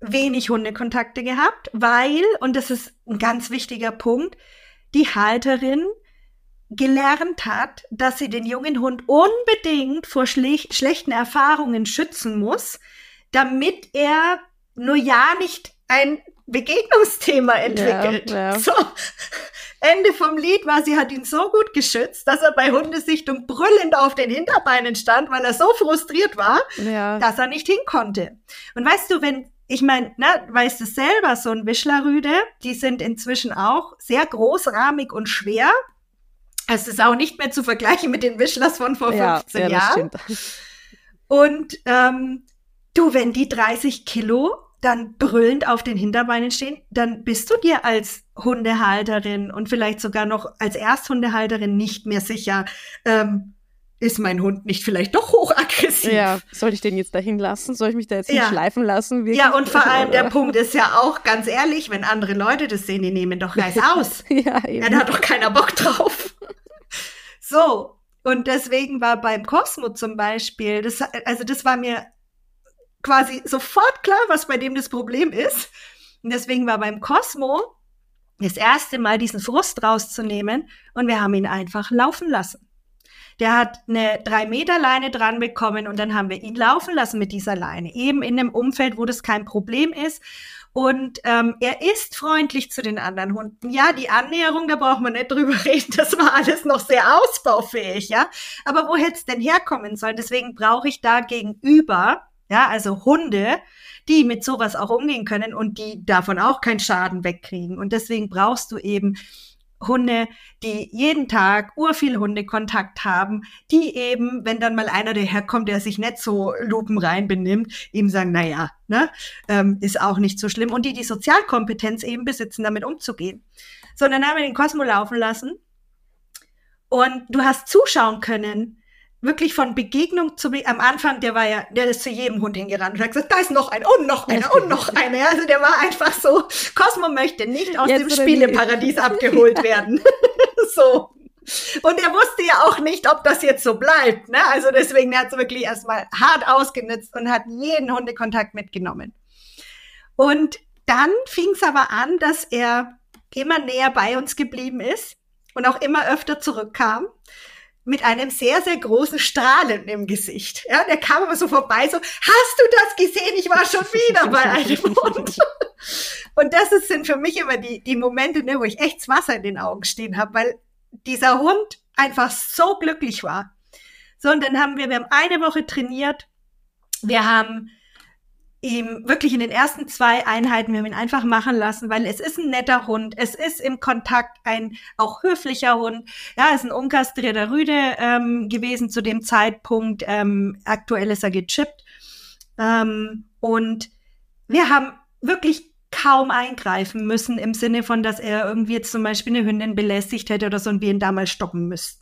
wenig Hundekontakte gehabt, weil, und das ist ein ganz wichtiger Punkt, die Halterin gelernt hat, dass sie den jungen Hund unbedingt vor schlechten Erfahrungen schützen muss, damit er nur ja nicht ein Begegnungsthema entwickelt. Ja, ja. So. Ende vom Lied war, sie hat ihn so gut geschützt, dass er bei Hundesichtung brüllend auf den Hinterbeinen stand, weil er so frustriert war, ja. dass er nicht hin konnte. Und weißt du, wenn, ich meine, ne, weißt du selber, so ein Wischlerrüde, die sind inzwischen auch sehr großrahmig und schwer. Es ist auch nicht mehr zu vergleichen mit den Wischlers von vor 15 ja, Jahren. Und ähm, du, wenn die 30 Kilo dann brüllend auf den Hinterbeinen stehen, dann bist du dir als Hundehalterin und vielleicht sogar noch als Ersthundehalterin nicht mehr sicher, ähm, ist mein Hund nicht vielleicht doch hochaggressiv? Ja, soll ich den jetzt dahin lassen? Soll ich mich da jetzt nicht schleifen lassen? Wirklich? Ja, und vor allem der Punkt ist ja auch ganz ehrlich, wenn andere Leute das sehen, die nehmen doch Reis aus. ja, eben. ja, da hat doch keiner Bock drauf. so. Und deswegen war beim Cosmo zum Beispiel, das, also das war mir quasi sofort klar, was bei dem das Problem ist. Und deswegen war beim Cosmo das erste Mal diesen Frust rauszunehmen und wir haben ihn einfach laufen lassen. Der hat eine drei Meter Leine dran bekommen und dann haben wir ihn laufen lassen mit dieser Leine, eben in einem Umfeld, wo das kein Problem ist. Und ähm, er ist freundlich zu den anderen Hunden. Ja, die Annäherung, da braucht man nicht drüber reden. Das war alles noch sehr ausbaufähig, ja. Aber wo hätte es denn herkommen sollen? Deswegen brauche ich da gegenüber ja, also Hunde, die mit sowas auch umgehen können und die davon auch keinen Schaden wegkriegen. Und deswegen brauchst du eben Hunde, die jeden Tag urviel Hundekontakt haben, die eben, wenn dann mal einer daherkommt, der sich nicht so lupenrein benimmt, ihm sagen, na ja, ne, ähm, ist auch nicht so schlimm. Und die die Sozialkompetenz eben besitzen, damit umzugehen. So, dann haben wir den Kosmo laufen lassen. Und du hast zuschauen können, wirklich von Begegnung zu Be am Anfang, der war ja, der ist zu jedem Hund hingerannt und hat gesagt, da ist noch einer und noch einer und noch einer. Also der war einfach so, Cosmo möchte nicht aus Jetzt dem Spieleparadies abgeholt werden. so. Und er wusste ja auch nicht, ob das jetzt so bleibt. Ne? Also deswegen hat es wirklich erstmal hart ausgenutzt und hat jeden Hundekontakt mitgenommen. Und dann fing es aber an, dass er immer näher bei uns geblieben ist und auch immer öfter zurückkam mit einem sehr, sehr großen Strahlen im Gesicht. Ja, der kam aber so vorbei, so, hast du das gesehen? Ich war schon wieder bei einem Hund. Und das ist, sind für mich immer die, die Momente, ne, wo ich echt das Wasser in den Augen stehen habe, weil dieser Hund einfach so glücklich war. So, und dann haben wir, wir haben eine Woche trainiert. Wir haben ihm wirklich in den ersten zwei Einheiten, wir haben ihn einfach machen lassen, weil es ist ein netter Hund, es ist im Kontakt ein auch höflicher Hund. Ja, ist ein unkastrierter Rüde ähm, gewesen zu dem Zeitpunkt. Ähm, aktuell ist er gechippt. Ähm, und wir haben wirklich kaum eingreifen müssen im Sinne von, dass er irgendwie jetzt zum Beispiel eine Hündin belästigt hätte oder so und wir ihn damals stoppen müssten.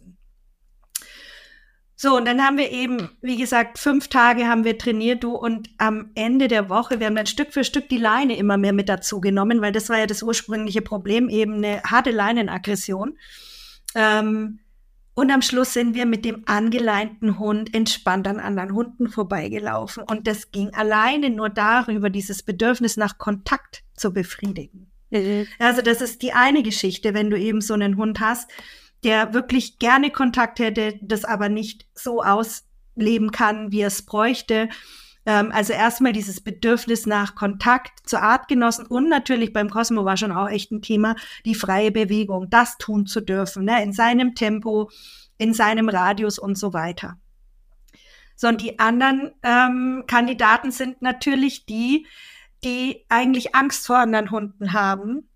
So, und dann haben wir eben, wie gesagt, fünf Tage haben wir trainiert, du, und am Ende der Woche, wir haben dann Stück für Stück die Leine immer mehr mit dazu genommen, weil das war ja das ursprüngliche Problem, eben eine harte Leinenaggression. Ähm, und am Schluss sind wir mit dem angeleinten Hund entspannt an anderen Hunden vorbeigelaufen. Und das ging alleine nur darüber, dieses Bedürfnis nach Kontakt zu befriedigen. Mhm. Also das ist die eine Geschichte, wenn du eben so einen Hund hast, der wirklich gerne Kontakt hätte, das aber nicht so ausleben kann, wie er es bräuchte. Ähm, also erstmal dieses Bedürfnis nach Kontakt zu Artgenossen und natürlich beim Cosmo war schon auch echt ein Thema, die freie Bewegung, das tun zu dürfen, ne, in seinem Tempo, in seinem Radius und so weiter. So, und die anderen ähm, Kandidaten sind natürlich die, die eigentlich Angst vor anderen Hunden haben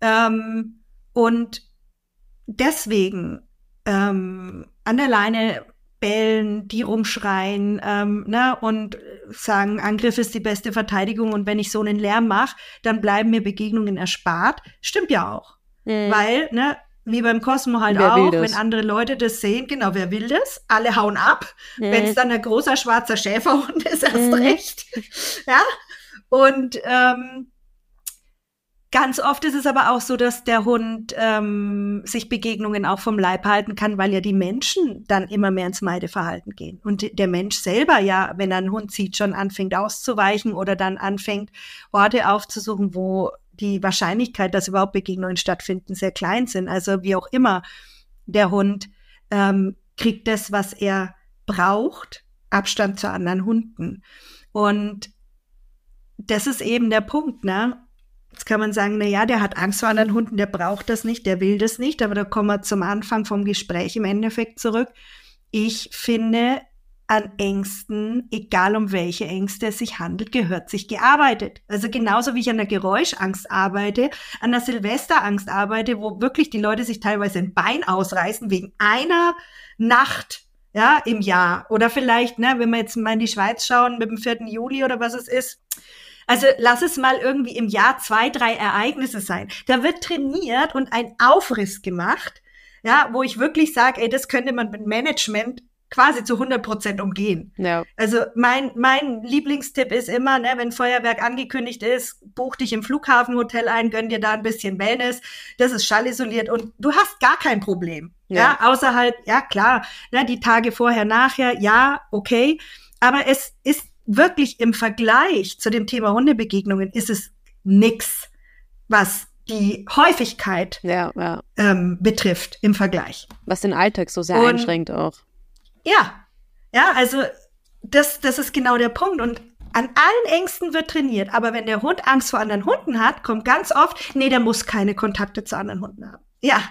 ähm, und deswegen ähm, an der Leine bellen, die rumschreien ähm, ne, und sagen, Angriff ist die beste Verteidigung und wenn ich so einen Lärm mache, dann bleiben mir Begegnungen erspart. Stimmt ja auch. Mhm. Weil, ne, wie beim Cosmo halt wer auch, wenn andere Leute das sehen, genau, wer will das? Alle hauen ab. Mhm. Wenn es dann ein großer schwarzer Schäferhund ist, erst mhm. recht. Ja. Und ähm, Ganz oft ist es aber auch so, dass der Hund ähm, sich Begegnungen auch vom Leib halten kann, weil ja die Menschen dann immer mehr ins Meideverhalten gehen. Und der Mensch selber ja, wenn er einen Hund sieht, schon anfängt auszuweichen oder dann anfängt, Orte aufzusuchen, wo die Wahrscheinlichkeit, dass überhaupt Begegnungen stattfinden, sehr klein sind. Also wie auch immer, der Hund ähm, kriegt das, was er braucht, Abstand zu anderen Hunden. Und das ist eben der Punkt, ne? Jetzt kann man sagen, na ja, der hat Angst vor anderen Hunden, der braucht das nicht, der will das nicht. Aber da kommen wir zum Anfang vom Gespräch im Endeffekt zurück. Ich finde, an Ängsten, egal um welche Ängste es sich handelt, gehört sich gearbeitet. Also genauso wie ich an der Geräuschangst arbeite, an der Silvesterangst arbeite, wo wirklich die Leute sich teilweise ein Bein ausreißen wegen einer Nacht ja, im Jahr. Oder vielleicht, ne, wenn wir jetzt mal in die Schweiz schauen, mit dem 4. Juli oder was es ist, also lass es mal irgendwie im Jahr zwei, drei Ereignisse sein. Da wird trainiert und ein Aufriss gemacht, ja, wo ich wirklich sage, ey, das könnte man mit Management quasi zu 100 Prozent umgehen. Ja. Also mein, mein Lieblingstipp ist immer, ne, wenn Feuerwerk angekündigt ist, buch dich im Flughafenhotel ein, gönn dir da ein bisschen Wellness, das ist schallisoliert und du hast gar kein Problem. Ja, ja außer halt, ja klar, ne, die Tage vorher, nachher, ja, okay, aber es ist wirklich im Vergleich zu dem Thema Hundebegegnungen ist es nix, was die Häufigkeit ja, ja. Ähm, betrifft im Vergleich. Was den Alltag so sehr Und, einschränkt auch. Ja, ja, also das, das ist genau der Punkt. Und an allen Ängsten wird trainiert. Aber wenn der Hund Angst vor anderen Hunden hat, kommt ganz oft, nee, der muss keine Kontakte zu anderen Hunden haben. Ja,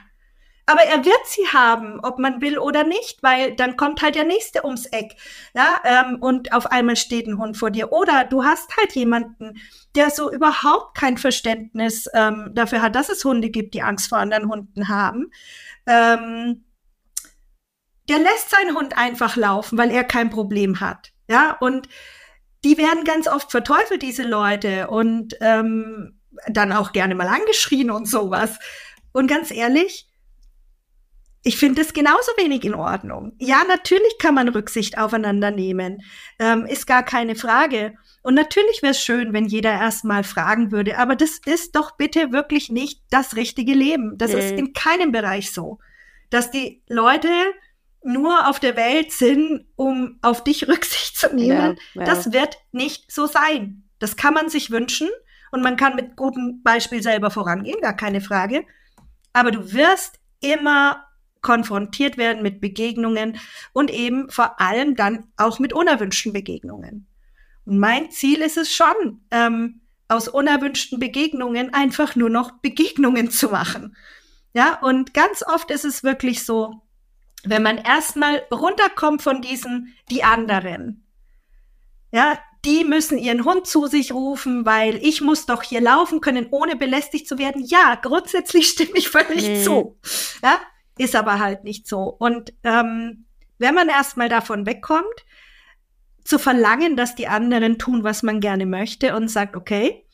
aber er wird sie haben, ob man will oder nicht, weil dann kommt halt der nächste ums Eck, ja, ähm, und auf einmal steht ein Hund vor dir. Oder du hast halt jemanden, der so überhaupt kein Verständnis ähm, dafür hat, dass es Hunde gibt, die Angst vor anderen Hunden haben. Ähm, der lässt seinen Hund einfach laufen, weil er kein Problem hat, ja, und die werden ganz oft verteufelt, diese Leute, und ähm, dann auch gerne mal angeschrien und sowas. Und ganz ehrlich, ich finde es genauso wenig in Ordnung. Ja, natürlich kann man Rücksicht aufeinander nehmen, ähm, ist gar keine Frage. Und natürlich wäre es schön, wenn jeder erstmal fragen würde, aber das ist doch bitte wirklich nicht das richtige Leben. Das nee. ist in keinem Bereich so. Dass die Leute nur auf der Welt sind, um auf dich Rücksicht zu nehmen, ja, ja. das wird nicht so sein. Das kann man sich wünschen und man kann mit gutem Beispiel selber vorangehen, gar keine Frage. Aber du wirst immer konfrontiert werden mit Begegnungen und eben vor allem dann auch mit unerwünschten Begegnungen. Und mein Ziel ist es schon, ähm, aus unerwünschten Begegnungen einfach nur noch Begegnungen zu machen. Ja, und ganz oft ist es wirklich so, wenn man erstmal runterkommt von diesen, die anderen. Ja, die müssen ihren Hund zu sich rufen, weil ich muss doch hier laufen können, ohne belästigt zu werden. Ja, grundsätzlich stimme ich völlig mhm. zu. Ja, ist aber halt nicht so. Und ähm, wenn man erstmal davon wegkommt, zu verlangen, dass die anderen tun, was man gerne möchte und sagt, okay,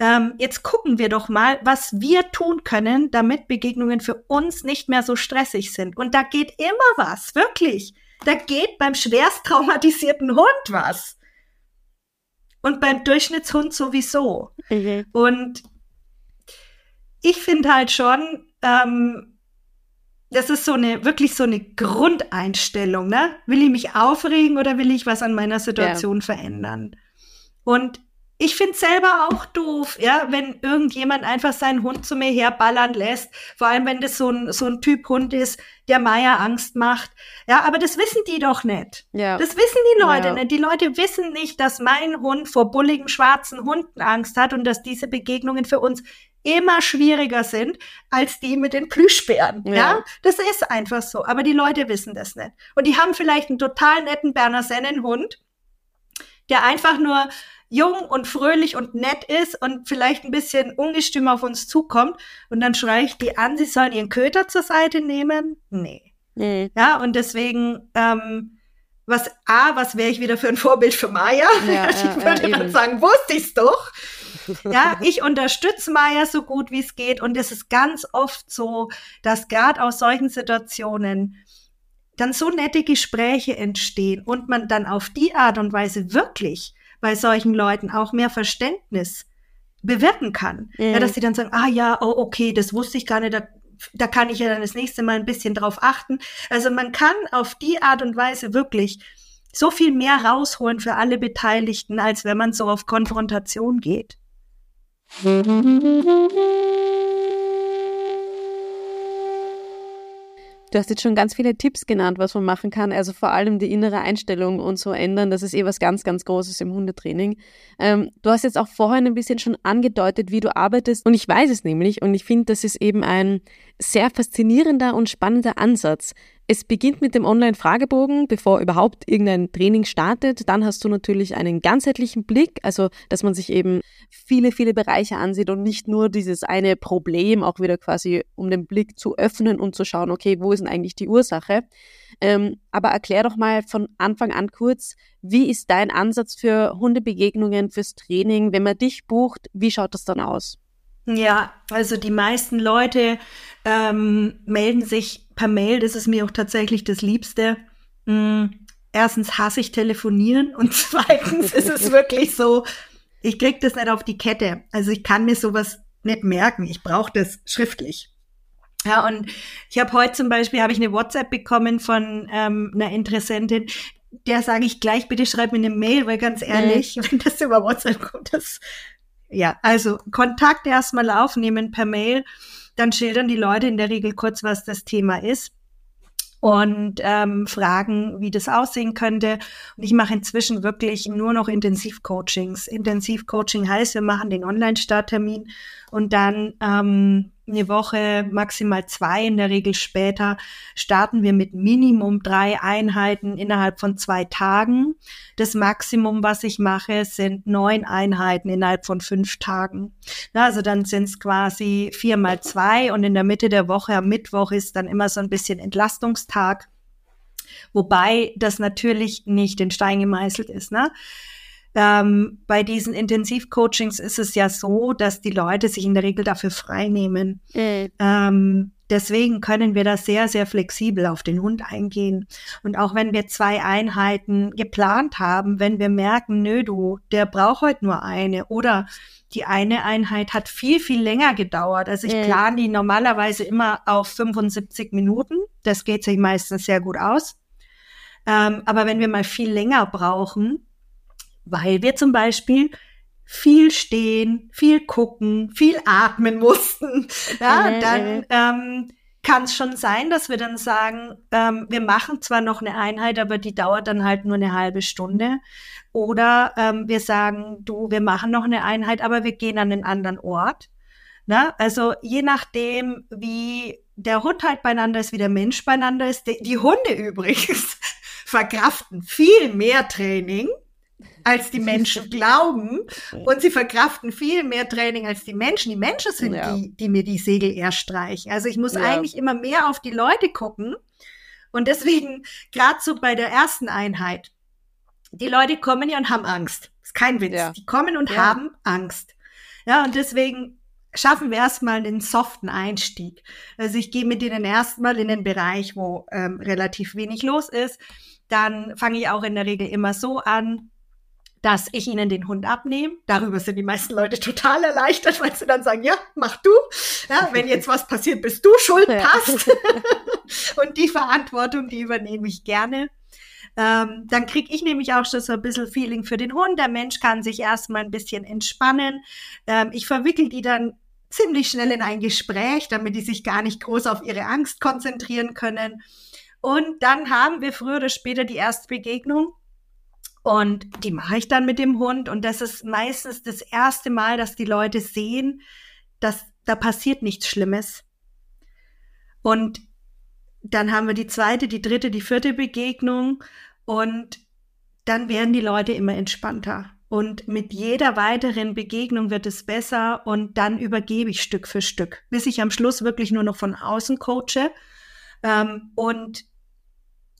ähm, jetzt gucken wir doch mal, was wir tun können, damit Begegnungen für uns nicht mehr so stressig sind. Und da geht immer was, wirklich. Da geht beim schwerst traumatisierten Hund was. Und beim Durchschnittshund sowieso. Mhm. Und ich finde halt schon, ähm, das ist so eine, wirklich so eine Grundeinstellung, ne? Will ich mich aufregen oder will ich was an meiner Situation ja. verändern? Und ich finde selber auch doof, ja, wenn irgendjemand einfach seinen Hund zu mir herballern lässt, vor allem wenn das so ein, so ein Typ Hund ist, der Meier Angst macht. Ja, aber das wissen die doch nicht. Ja. Das wissen die Leute ja. nicht. Die Leute wissen nicht, dass mein Hund vor bulligen schwarzen Hunden Angst hat und dass diese Begegnungen für uns immer schwieriger sind als die mit den Plüschbären. Ja. ja. das ist einfach so. Aber die Leute wissen das nicht. Und die haben vielleicht einen total netten Berner Sennenhund, der einfach nur jung und fröhlich und nett ist und vielleicht ein bisschen ungestüm auf uns zukommt und dann schreie ich die an, sie sollen ihren Köter zur Seite nehmen? Nee. nee. Ja, und deswegen, ähm, was, A, was wäre ich wieder für ein Vorbild für Maya? Ja, ich ja, würde ja, dann sagen, wusste ich's doch. Ja, ich unterstütze Maya so gut wie es geht und es ist ganz oft so, dass gerade aus solchen Situationen dann so nette Gespräche entstehen und man dann auf die Art und Weise wirklich bei solchen Leuten auch mehr Verständnis bewirken kann. Mhm. Ja, dass sie dann sagen, ah ja, oh, okay, das wusste ich gar nicht, da, da kann ich ja dann das nächste Mal ein bisschen drauf achten. Also man kann auf die Art und Weise wirklich so viel mehr rausholen für alle Beteiligten, als wenn man so auf Konfrontation geht. Du hast jetzt schon ganz viele Tipps genannt, was man machen kann. Also vor allem die innere Einstellung und so ändern. Das ist eh was ganz, ganz Großes im Hundetraining. Ähm, du hast jetzt auch vorhin ein bisschen schon angedeutet, wie du arbeitest. Und ich weiß es nämlich. Und ich finde, das ist eben ein sehr faszinierender und spannender Ansatz. Es beginnt mit dem Online-Fragebogen, bevor überhaupt irgendein Training startet. Dann hast du natürlich einen ganzheitlichen Blick, also dass man sich eben viele, viele Bereiche ansieht und nicht nur dieses eine Problem, auch wieder quasi um den Blick zu öffnen und zu schauen, okay, wo ist denn eigentlich die Ursache? Ähm, aber erklär doch mal von Anfang an kurz, wie ist dein Ansatz für Hundebegegnungen, fürs Training? Wenn man dich bucht, wie schaut das dann aus? Ja, also die meisten Leute ähm, melden sich per Mail. Das ist mir auch tatsächlich das Liebste. Mhm. Erstens hasse ich telefonieren und zweitens ist es wirklich so, ich krieg das nicht auf die Kette. Also ich kann mir sowas nicht merken. Ich brauche das schriftlich. Ja, und ich habe heute zum Beispiel habe ich eine WhatsApp bekommen von ähm, einer Interessentin, der sage ich gleich, bitte schreib mir eine Mail, weil ganz ehrlich, mhm. wenn das über WhatsApp kommt, das ja, also Kontakt erstmal aufnehmen per Mail, dann schildern die Leute in der Regel kurz, was das Thema ist und ähm, fragen, wie das aussehen könnte. Und ich mache inzwischen wirklich nur noch Intensivcoachings. Intensivcoaching heißt, wir machen den Online-Starttermin und dann ähm, eine Woche, maximal zwei, in der Regel später, starten wir mit Minimum drei Einheiten innerhalb von zwei Tagen. Das Maximum, was ich mache, sind neun Einheiten innerhalb von fünf Tagen. also dann sind es quasi vier mal zwei und in der Mitte der Woche, am Mittwoch, ist dann immer so ein bisschen Entlastungstag. Wobei das natürlich nicht in Stein gemeißelt ist. Ne? Ähm, bei diesen Intensivcoachings ist es ja so, dass die Leute sich in der Regel dafür freinehmen. Mhm. Ähm, deswegen können wir da sehr, sehr flexibel auf den Hund eingehen. Und auch wenn wir zwei Einheiten geplant haben, wenn wir merken, nö, du, der braucht heute nur eine oder die eine Einheit hat viel, viel länger gedauert. Also ich mhm. plane die normalerweise immer auf 75 Minuten. Das geht sich meistens sehr gut aus. Ähm, aber wenn wir mal viel länger brauchen, weil wir zum Beispiel viel stehen, viel gucken, viel atmen mussten. Ja, mhm. dann mhm. ähm, kann es schon sein, dass wir dann sagen, ähm, wir machen zwar noch eine Einheit, aber die dauert dann halt nur eine halbe Stunde. Oder ähm, wir sagen, du, wir machen noch eine Einheit, aber wir gehen an einen anderen Ort. Na, also je nachdem, wie der Hund halt beieinander ist, wie der Mensch beieinander ist. Die, die Hunde übrigens verkraften viel mehr Training als die Menschen glauben. Und sie verkraften viel mehr Training als die Menschen. Die Menschen sind ja. die, die mir die Segel eher streichen. Also ich muss ja. eigentlich immer mehr auf die Leute gucken. Und deswegen, gerade so bei der ersten Einheit, die Leute kommen ja und haben Angst. ist kein Witz. Ja. Die kommen und haben Angst. Ja, und deswegen schaffen wir erstmal den soften Einstieg. Also ich gehe mit denen erstmal in den Bereich, wo ähm, relativ wenig los ist. Dann fange ich auch in der Regel immer so an, dass ich ihnen den Hund abnehme. Darüber sind die meisten Leute total erleichtert, weil sie dann sagen, ja, mach du. Ja, wenn jetzt was passiert, bist du schuld, passt. und die Verantwortung, die übernehme ich gerne. Ähm, dann kriege ich nämlich auch schon so ein bisschen Feeling für den Hund. Der Mensch kann sich erstmal ein bisschen entspannen. Ähm, ich verwickel die dann ziemlich schnell in ein Gespräch, damit die sich gar nicht groß auf ihre Angst konzentrieren können. Und dann haben wir früher oder später die erste Begegnung. Und die mache ich dann mit dem Hund. Und das ist meistens das erste Mal, dass die Leute sehen, dass da passiert nichts Schlimmes. Und dann haben wir die zweite, die dritte, die vierte Begegnung. Und dann werden die Leute immer entspannter. Und mit jeder weiteren Begegnung wird es besser und dann übergebe ich Stück für Stück, bis ich am Schluss wirklich nur noch von außen coache. Ähm, und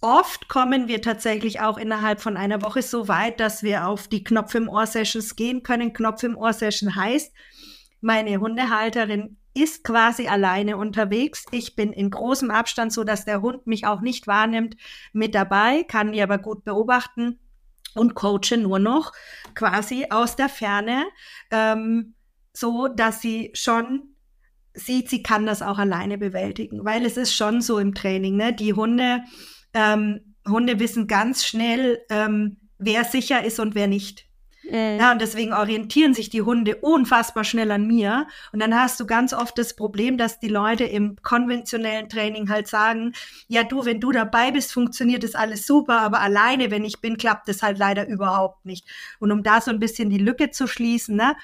oft kommen wir tatsächlich auch innerhalb von einer Woche so weit, dass wir auf die Knopf im Ohr Sessions gehen können. Knopf im Ohr Session heißt, meine Hundehalterin ist quasi alleine unterwegs. Ich bin in großem Abstand, so dass der Hund mich auch nicht wahrnimmt, mit dabei, kann die aber gut beobachten und coache nur noch quasi aus der Ferne, ähm, so dass sie schon sieht, sie kann das auch alleine bewältigen, weil es ist schon so im Training, ne? Die Hunde, ähm, Hunde wissen ganz schnell, ähm, wer sicher ist und wer nicht. Mhm. Ja, und deswegen orientieren sich die Hunde unfassbar schnell an mir. Und dann hast du ganz oft das Problem, dass die Leute im konventionellen Training halt sagen, ja du, wenn du dabei bist, funktioniert das alles super, aber alleine, wenn ich bin, klappt das halt leider überhaupt nicht. Und um da so ein bisschen die Lücke zu schließen, ne,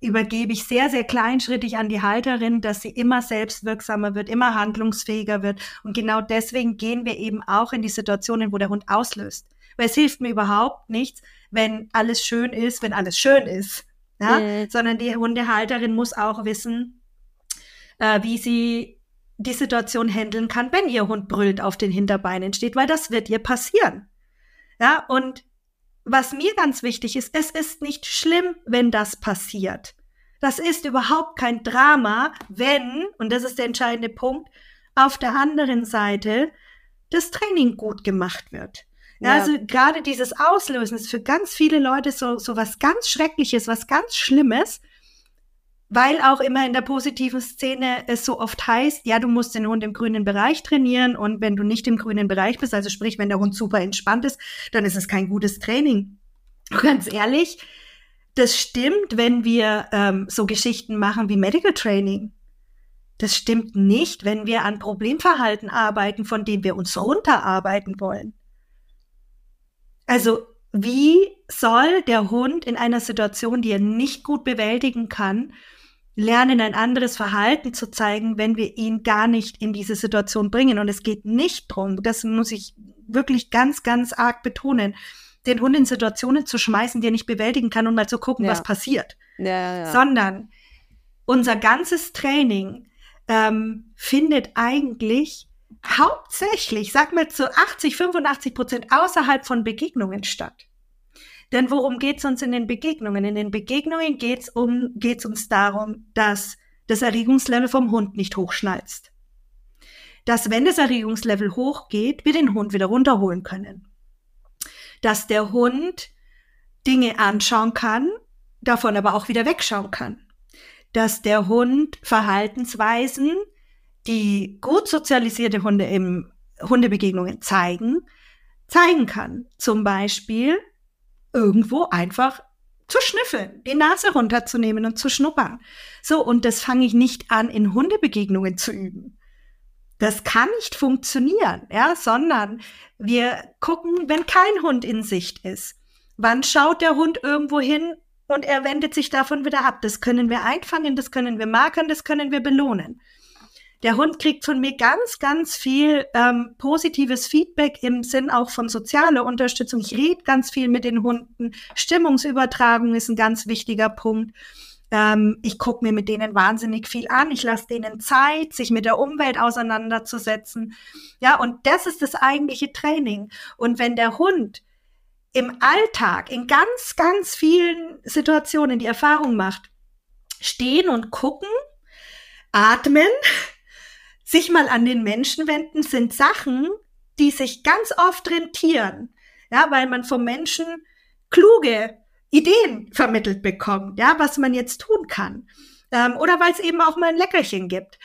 übergebe ich sehr, sehr kleinschrittig an die Halterin, dass sie immer selbstwirksamer wird, immer handlungsfähiger wird. Und genau deswegen gehen wir eben auch in die Situationen, wo der Hund auslöst. Weil es hilft mir überhaupt nichts, wenn alles schön ist, wenn alles schön ist. Ja? Mhm. Sondern die Hundehalterin muss auch wissen, äh, wie sie die Situation handeln kann, wenn ihr Hund brüllt auf den Hinterbeinen steht, weil das wird ihr passieren. Ja, und was mir ganz wichtig ist, es ist nicht schlimm, wenn das passiert. Das ist überhaupt kein Drama, wenn, und das ist der entscheidende Punkt, auf der anderen Seite das Training gut gemacht wird. Ja. Also gerade dieses Auslösen ist für ganz viele Leute so, so was ganz Schreckliches, was ganz Schlimmes, weil auch immer in der positiven Szene es so oft heißt, ja, du musst den Hund im grünen Bereich trainieren und wenn du nicht im grünen Bereich bist, also sprich, wenn der Hund super entspannt ist, dann ist es kein gutes Training. Ganz ehrlich, das stimmt, wenn wir ähm, so Geschichten machen wie Medical Training. Das stimmt nicht, wenn wir an Problemverhalten arbeiten, von dem wir uns runterarbeiten wollen. Also wie soll der Hund in einer Situation, die er nicht gut bewältigen kann, lernen, ein anderes Verhalten zu zeigen, wenn wir ihn gar nicht in diese Situation bringen? Und es geht nicht drum, das muss ich wirklich ganz, ganz arg betonen, den Hund in Situationen zu schmeißen, die er nicht bewältigen kann und mal zu gucken, ja. was passiert. Ja, ja, Sondern unser ganzes Training ähm, findet eigentlich hauptsächlich, sag mal zu 80, 85 Prozent außerhalb von Begegnungen statt. Denn worum geht's uns in den Begegnungen? In den Begegnungen geht's um, geht's uns darum, dass das Erregungslevel vom Hund nicht hochschnalzt. Dass wenn das Erregungslevel hochgeht, wir den Hund wieder runterholen können. Dass der Hund Dinge anschauen kann, davon aber auch wieder wegschauen kann. Dass der Hund Verhaltensweisen die gut sozialisierte Hunde im Hundebegegnungen zeigen, zeigen kann. Zum Beispiel irgendwo einfach zu schnüffeln, die Nase runterzunehmen und zu schnuppern. So, und das fange ich nicht an, in Hundebegegnungen zu üben. Das kann nicht funktionieren, ja, sondern wir gucken, wenn kein Hund in Sicht ist. Wann schaut der Hund irgendwo hin und er wendet sich davon wieder ab? Das können wir einfangen, das können wir markern, das können wir belohnen. Der Hund kriegt von mir ganz, ganz viel ähm, positives Feedback im Sinn auch von sozialer Unterstützung. Ich rede ganz viel mit den Hunden. Stimmungsübertragung ist ein ganz wichtiger Punkt. Ähm, ich gucke mir mit denen wahnsinnig viel an. Ich lasse denen Zeit, sich mit der Umwelt auseinanderzusetzen. Ja, und das ist das eigentliche Training. Und wenn der Hund im Alltag, in ganz, ganz vielen Situationen die Erfahrung macht, stehen und gucken, atmen, sich mal an den Menschen wenden, sind Sachen, die sich ganz oft rentieren. Ja, weil man vom Menschen kluge Ideen vermittelt bekommt, ja, was man jetzt tun kann. Ähm, oder weil es eben auch mal ein Leckerchen gibt.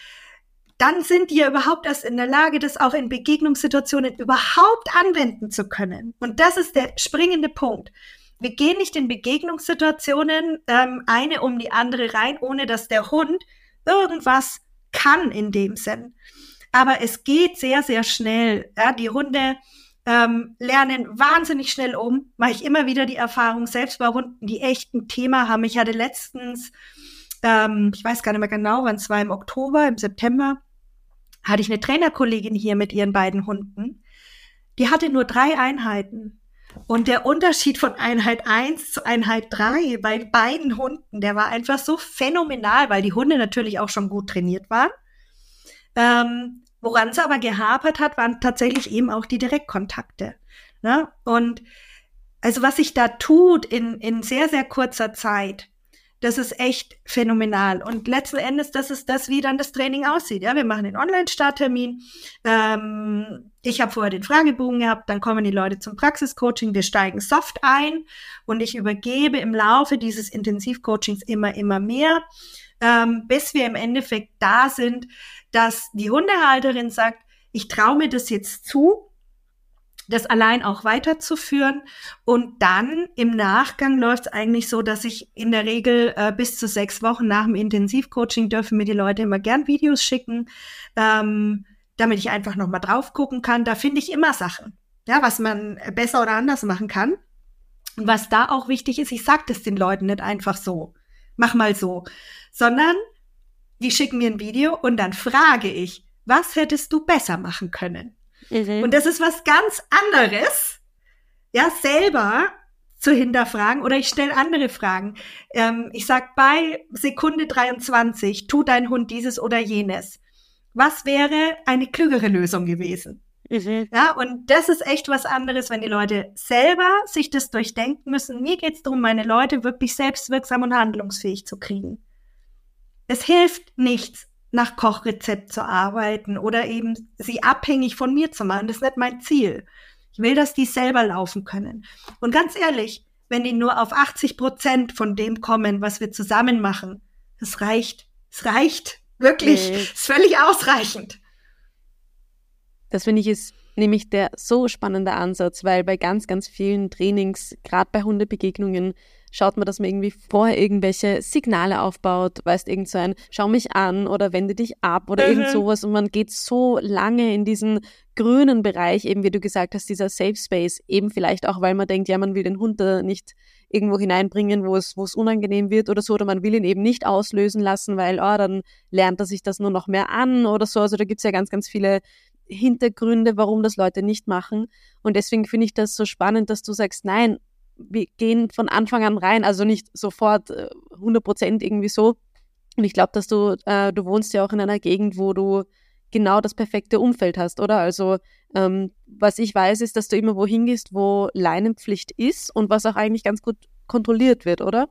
Dann sind die ja überhaupt erst in der Lage, das auch in Begegnungssituationen überhaupt anwenden zu können. Und das ist der springende Punkt. Wir gehen nicht in Begegnungssituationen ähm, eine um die andere rein, ohne dass der Hund irgendwas kann in dem Sinn. Aber es geht sehr, sehr schnell. Ja, die Hunde ähm, lernen wahnsinnig schnell um. Mache ich immer wieder die Erfahrung, selbst bei Hunden, die echt ein Thema haben. Ich hatte letztens, ähm, ich weiß gar nicht mehr genau, wann es war, im Oktober, im September, hatte ich eine Trainerkollegin hier mit ihren beiden Hunden. Die hatte nur drei Einheiten. Und der Unterschied von Einheit 1 zu Einheit 3 bei beiden Hunden, der war einfach so phänomenal, weil die Hunde natürlich auch schon gut trainiert waren. Ähm, woran es aber gehapert hat, waren tatsächlich eben auch die Direktkontakte. Ne? Und also was sich da tut in, in sehr, sehr kurzer Zeit, das ist echt phänomenal. Und letzten Endes, das ist das, wie dann das Training aussieht. Ja, wir machen den Online-Starttermin. Ähm, ich habe vorher den Fragebogen gehabt, dann kommen die Leute zum Praxiscoaching, wir steigen soft ein und ich übergebe im Laufe dieses Intensivcoachings immer, immer mehr, ähm, bis wir im Endeffekt da sind, dass die Hundehalterin sagt, ich traue mir das jetzt zu, das allein auch weiterzuführen. Und dann im Nachgang läuft es eigentlich so, dass ich in der Regel äh, bis zu sechs Wochen nach dem Intensivcoaching dürfen mir die Leute immer gern Videos schicken, ähm, damit ich einfach nochmal drauf gucken kann. Da finde ich immer Sachen, ja, was man besser oder anders machen kann. Und was da auch wichtig ist, ich sage das den Leuten nicht einfach so, mach mal so, sondern die schicken mir ein Video und dann frage ich, was hättest du besser machen können? Mhm. Und das ist was ganz anderes, ja, selber zu hinterfragen oder ich stelle andere Fragen. Ähm, ich sag bei Sekunde 23, tu dein Hund dieses oder jenes. Was wäre eine klügere Lösung gewesen? Mhm. Ja, und das ist echt was anderes, wenn die Leute selber sich das durchdenken müssen. Mir geht es darum, meine Leute wirklich selbstwirksam und handlungsfähig zu kriegen. Es hilft nichts, nach Kochrezept zu arbeiten oder eben sie abhängig von mir zu machen. Das ist nicht mein Ziel. Ich will, dass die selber laufen können. Und ganz ehrlich, wenn die nur auf 80 Prozent von dem kommen, was wir zusammen machen, das reicht. Es reicht. Wirklich. Nee. Ist völlig ausreichend. Das finde ich ist nämlich der so spannende Ansatz, weil bei ganz, ganz vielen Trainings, gerade bei Hundebegegnungen, schaut man, dass man irgendwie vorher irgendwelche Signale aufbaut, weißt, irgend so ein Schau mich an oder wende dich ab oder mhm. irgend sowas und man geht so lange in diesen grünen Bereich, eben wie du gesagt hast, dieser Safe Space, eben vielleicht auch, weil man denkt, ja, man will den Hund da nicht irgendwo hineinbringen, wo es, wo es unangenehm wird oder so, oder man will ihn eben nicht auslösen lassen, weil, oh, dann lernt er sich das nur noch mehr an oder so. Also da gibt's ja ganz, ganz viele Hintergründe, warum das Leute nicht machen. Und deswegen finde ich das so spannend, dass du sagst, nein, wir gehen von Anfang an rein, also nicht sofort 100 äh, Prozent irgendwie so. Und ich glaube, dass du, äh, du wohnst ja auch in einer Gegend, wo du genau das perfekte Umfeld hast, oder? Also ähm, was ich weiß, ist, dass du immer wohin gehst, wo Leinenpflicht ist und was auch eigentlich ganz gut kontrolliert wird, oder?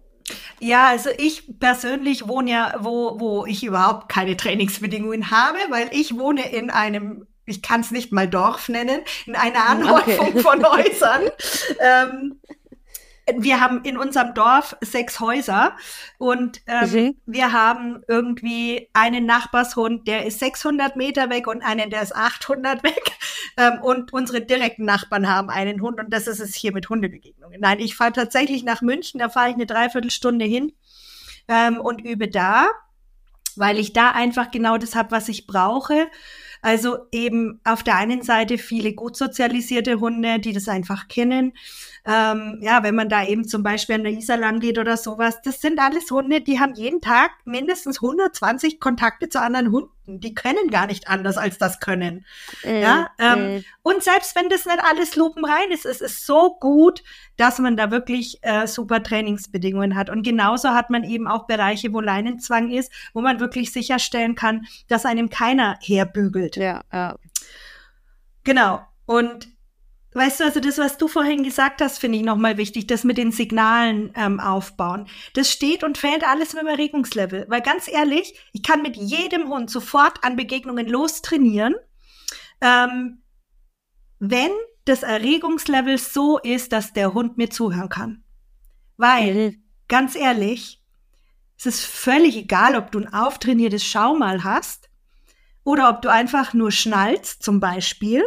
Ja, also ich persönlich wohne ja, wo, wo ich überhaupt keine Trainingsbedingungen habe, weil ich wohne in einem ich kann es nicht mal Dorf nennen, in einer Anhäufung okay. von Häusern. ähm, wir haben in unserem Dorf sechs Häuser und ähm, mhm. wir haben irgendwie einen Nachbarshund, der ist 600 Meter weg und einen, der ist 800 weg. Ähm, und unsere direkten Nachbarn haben einen Hund und das ist es hier mit Hundebegegnungen. Nein, ich fahre tatsächlich nach München, da fahre ich eine Dreiviertelstunde hin ähm, und übe da, weil ich da einfach genau das habe, was ich brauche. Also eben auf der einen Seite viele gut sozialisierte Hunde, die das einfach kennen ähm, ja, wenn man da eben zum Beispiel an der Isar lang geht oder sowas, das sind alles Hunde, die haben jeden Tag mindestens 120 Kontakte zu anderen Hunden. Die können gar nicht anders als das können. Mm, ja, ähm, mm. und selbst wenn das nicht alles lupenrein ist, es ist so gut, dass man da wirklich äh, super Trainingsbedingungen hat. Und genauso hat man eben auch Bereiche, wo Leinenzwang ist, wo man wirklich sicherstellen kann, dass einem keiner herbügelt. Ja, ja. Genau. Und Weißt du, also das, was du vorhin gesagt hast, finde ich nochmal wichtig, das mit den Signalen ähm, aufbauen. Das steht und fällt alles mit dem Erregungslevel. Weil ganz ehrlich, ich kann mit jedem Hund sofort an Begegnungen lostrainieren, ähm, wenn das Erregungslevel so ist, dass der Hund mir zuhören kann. Weil, mhm. ganz ehrlich, es ist völlig egal, ob du ein auftrainiertes Schaumal hast oder ob du einfach nur schnallst, zum Beispiel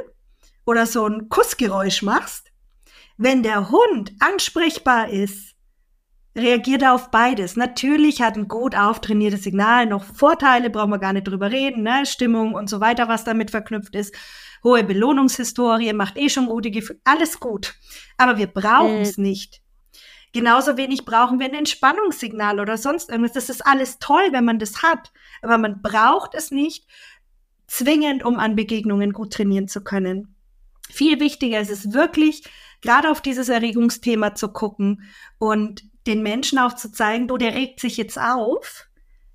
oder so ein Kussgeräusch machst, wenn der Hund ansprechbar ist, reagiert er auf beides. Natürlich hat ein gut auftrainiertes Signal noch Vorteile, brauchen wir gar nicht drüber reden, ne? Stimmung und so weiter, was damit verknüpft ist. Hohe Belohnungshistorie, macht eh schon gute Gefühle, alles gut. Aber wir brauchen es mhm. nicht. Genauso wenig brauchen wir ein Entspannungssignal oder sonst irgendwas. Das ist alles toll, wenn man das hat. Aber man braucht es nicht zwingend, um an Begegnungen gut trainieren zu können. Viel wichtiger ist es wirklich, gerade auf dieses Erregungsthema zu gucken und den Menschen auch zu zeigen, du, der regt sich jetzt auf.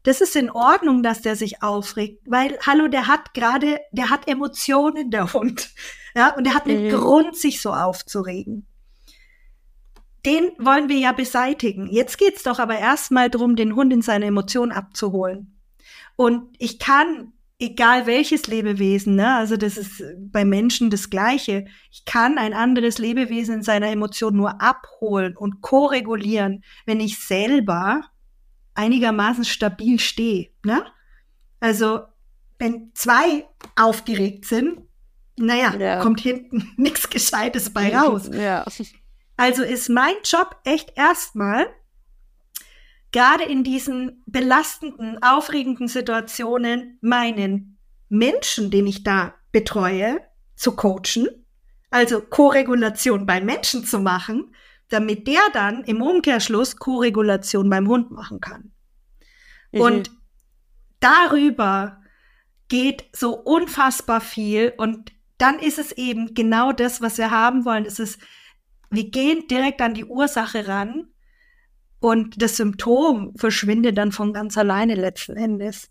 Das ist in Ordnung, dass der sich aufregt, weil, hallo, der hat gerade, der hat Emotionen, der Hund. Ja, und der hat einen mhm. Grund, sich so aufzuregen. Den wollen wir ja beseitigen. Jetzt geht's doch aber erstmal drum, den Hund in seine Emotionen abzuholen. Und ich kann egal welches Lebewesen, ne? also das ist bei Menschen das Gleiche. Ich kann ein anderes Lebewesen in seiner Emotion nur abholen und koregulieren, wenn ich selber einigermaßen stabil stehe. Ne? Also wenn zwei aufgeregt sind, naja, ja. kommt hinten nichts Gescheites bei raus. Ja. Also ist mein Job echt erstmal, gerade in diesen belastenden, aufregenden Situationen meinen Menschen, den ich da betreue, zu coachen, also Koregulation beim Menschen zu machen, damit der dann im Umkehrschluss Koregulation beim Hund machen kann. Mhm. Und darüber geht so unfassbar viel und dann ist es eben genau das, was wir haben wollen. Es ist, wir gehen direkt an die Ursache ran und das Symptom verschwindet dann von ganz alleine letzten Endes.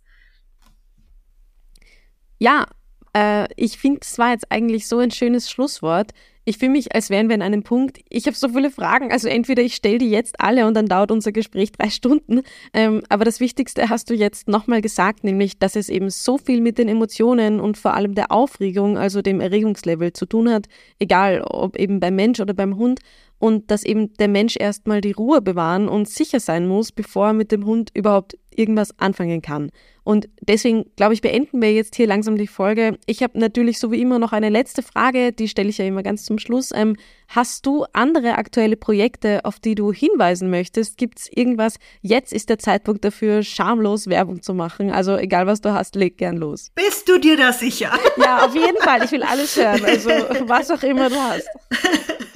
Ja, äh, ich finde, es war jetzt eigentlich so ein schönes Schlusswort. Ich fühle mich, als wären wir an einem Punkt. Ich habe so viele Fragen. Also entweder ich stelle die jetzt alle und dann dauert unser Gespräch drei Stunden. Ähm, aber das Wichtigste hast du jetzt nochmal gesagt, nämlich, dass es eben so viel mit den Emotionen und vor allem der Aufregung, also dem Erregungslevel zu tun hat. Egal, ob eben beim Mensch oder beim Hund und dass eben der Mensch erstmal die Ruhe bewahren und sicher sein muss, bevor er mit dem Hund überhaupt irgendwas anfangen kann. Und deswegen, glaube ich, beenden wir jetzt hier langsam die Folge. Ich habe natürlich so wie immer noch eine letzte Frage, die stelle ich ja immer ganz zum Schluss. Ähm, hast du andere aktuelle Projekte, auf die du hinweisen möchtest? Gibt es irgendwas? Jetzt ist der Zeitpunkt dafür, schamlos Werbung zu machen. Also egal, was du hast, leg gern los. Bist du dir da sicher? Ja, auf jeden Fall. Ich will alles hören. Also was auch immer du hast.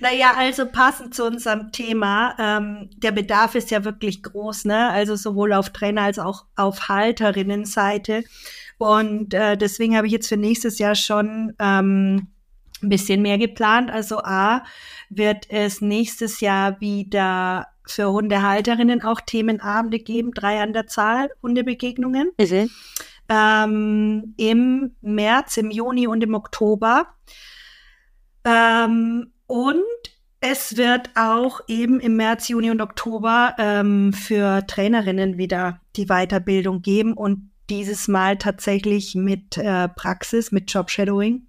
Naja, also passend zu unserem Thema, ähm, der Bedarf ist ja wirklich groß, ne? Also sowohl auf Trainer als auch auf Halterinnenseite. Und äh, deswegen habe ich jetzt für nächstes Jahr schon ähm, ein bisschen mehr geplant. Also A, wird es nächstes Jahr wieder für Hundehalterinnen auch Themenabende geben, drei an der Zahl Hundebegegnungen. Mhm. Ähm, Im März, im Juni und im Oktober. Ähm, und es wird auch eben im März, Juni und Oktober ähm, für Trainerinnen wieder die Weiterbildung geben und dieses Mal tatsächlich mit äh, Praxis, mit Jobshadowing.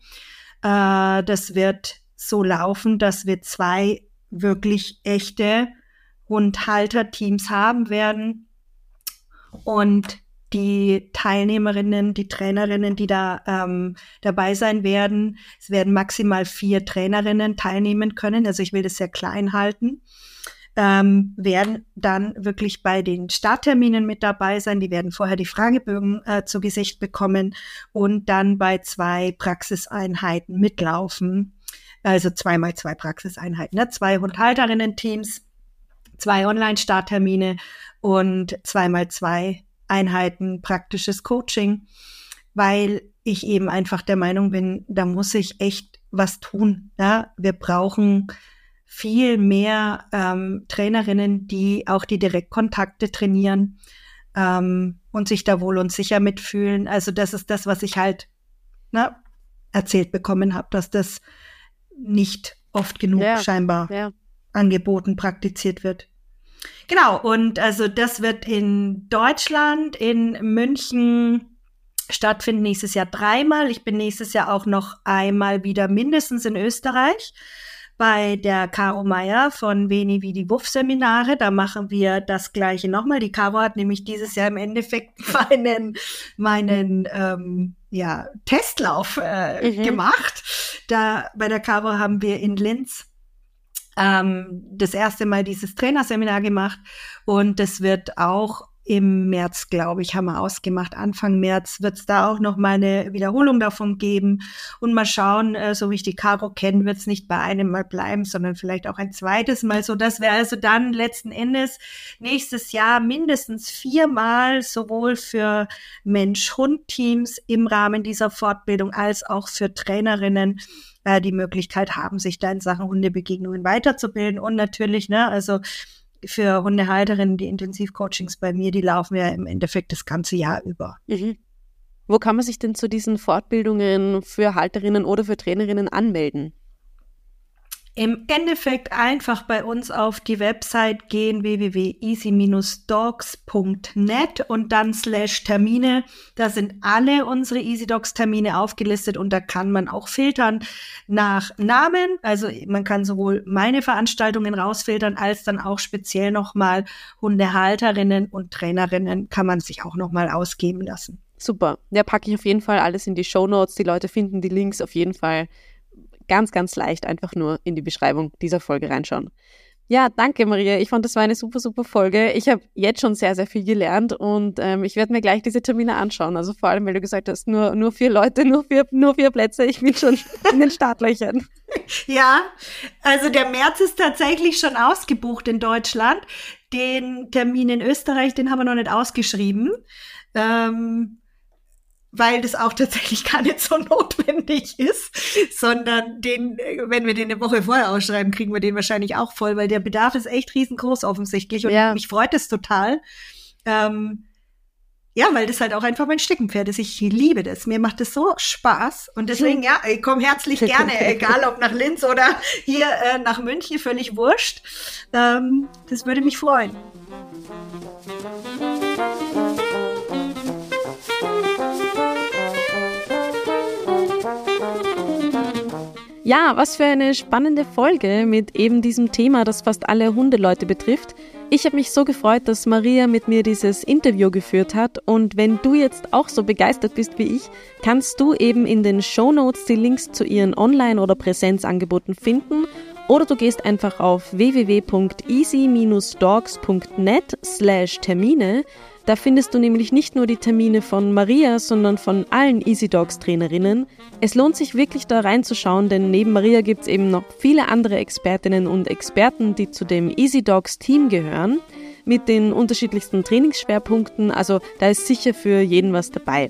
Äh, das wird so laufen, dass wir zwei wirklich echte Hundhalter-Teams haben werden und die Teilnehmerinnen, die Trainerinnen, die da ähm, dabei sein werden. Es werden maximal vier Trainerinnen teilnehmen können. Also ich will das sehr klein halten. Ähm, werden dann wirklich bei den Startterminen mit dabei sein. Die werden vorher die Fragebögen äh, zu Gesicht bekommen und dann bei zwei Praxiseinheiten mitlaufen. Also zweimal zwei Praxiseinheiten, ne? zwei Hundhalterinnen-Teams, zwei Online-Starttermine und zweimal zwei Einheiten praktisches Coaching, weil ich eben einfach der Meinung bin, da muss ich echt was tun. Ja? Wir brauchen viel mehr ähm, Trainerinnen, die auch die Direktkontakte trainieren ähm, und sich da wohl und sicher mitfühlen. Also das ist das, was ich halt na, ne, erzählt bekommen habe, dass das nicht oft genug ja, scheinbar ja. angeboten, praktiziert wird. Genau, und also das wird in Deutschland, in München stattfinden nächstes Jahr dreimal. Ich bin nächstes Jahr auch noch einmal wieder mindestens in Österreich bei der Caro Meier von Veni Vidi Wuff Seminare. Da machen wir das Gleiche nochmal. Die Caro hat nämlich dieses Jahr im Endeffekt meinen, meinen ähm, ja, Testlauf äh, mhm. gemacht. Da bei der Caro haben wir in Linz ähm, das erste Mal dieses Trainerseminar gemacht. Und das wird auch im März, glaube ich, haben wir ausgemacht. Anfang März wird es da auch noch mal eine Wiederholung davon geben. Und mal schauen, äh, so wie ich die Caro kenne, wird es nicht bei einem Mal bleiben, sondern vielleicht auch ein zweites Mal. So dass wir also dann letzten Endes nächstes Jahr mindestens viermal sowohl für Mensch-Hund-Teams im Rahmen dieser Fortbildung als auch für Trainerinnen äh, die Möglichkeit haben, sich da in Sachen Hundebegegnungen weiterzubilden. Und natürlich, ne, also für Hundehalterinnen, die Intensivcoachings bei mir, die laufen ja im Endeffekt das ganze Jahr über. Mhm. Wo kann man sich denn zu diesen Fortbildungen für Halterinnen oder für Trainerinnen anmelden? Im Endeffekt einfach bei uns auf die Website gehen www.easy-dogs.net und dann slash Termine. Da sind alle unsere Easy Dogs Termine aufgelistet und da kann man auch filtern nach Namen. Also man kann sowohl meine Veranstaltungen rausfiltern als dann auch speziell nochmal Hundehalterinnen und Trainerinnen kann man sich auch nochmal ausgeben lassen. Super. Ja, packe ich auf jeden Fall alles in die Show Notes. Die Leute finden die Links auf jeden Fall ganz, ganz leicht einfach nur in die Beschreibung dieser Folge reinschauen. Ja, danke Maria. Ich fand, das war eine super, super Folge. Ich habe jetzt schon sehr, sehr viel gelernt und ähm, ich werde mir gleich diese Termine anschauen. Also vor allem, weil du gesagt hast, nur, nur vier Leute, nur vier, nur vier Plätze. Ich bin schon in den Startlöchern. Ja, also der März ist tatsächlich schon ausgebucht in Deutschland. Den Termin in Österreich, den haben wir noch nicht ausgeschrieben. Ähm, weil das auch tatsächlich gar nicht so notwendig ist, sondern den, wenn wir den eine Woche vorher ausschreiben, kriegen wir den wahrscheinlich auch voll, weil der Bedarf ist echt riesengroß offensichtlich und ja. mich freut es total. Ähm, ja, weil das halt auch einfach mein Steckenpferd ist. Ich liebe das. Mir macht das so Spaß. Und deswegen, ja, ich komme herzlich gerne, egal ob nach Linz oder hier äh, nach München, völlig wurscht. Ähm, das würde mich freuen. Ja, was für eine spannende Folge mit eben diesem Thema, das fast alle Hundeleute betrifft. Ich habe mich so gefreut, dass Maria mit mir dieses Interview geführt hat. Und wenn du jetzt auch so begeistert bist wie ich, kannst du eben in den Show Notes die Links zu ihren Online- oder Präsenzangeboten finden. Oder du gehst einfach auf www.easy-dogs.net slash Termine da findest du nämlich nicht nur die Termine von Maria, sondern von allen Easy Dogs Trainerinnen. Es lohnt sich wirklich da reinzuschauen, denn neben Maria gibt es eben noch viele andere Expertinnen und Experten, die zu dem Easy Dogs Team gehören, mit den unterschiedlichsten Trainingsschwerpunkten. Also da ist sicher für jeden was dabei.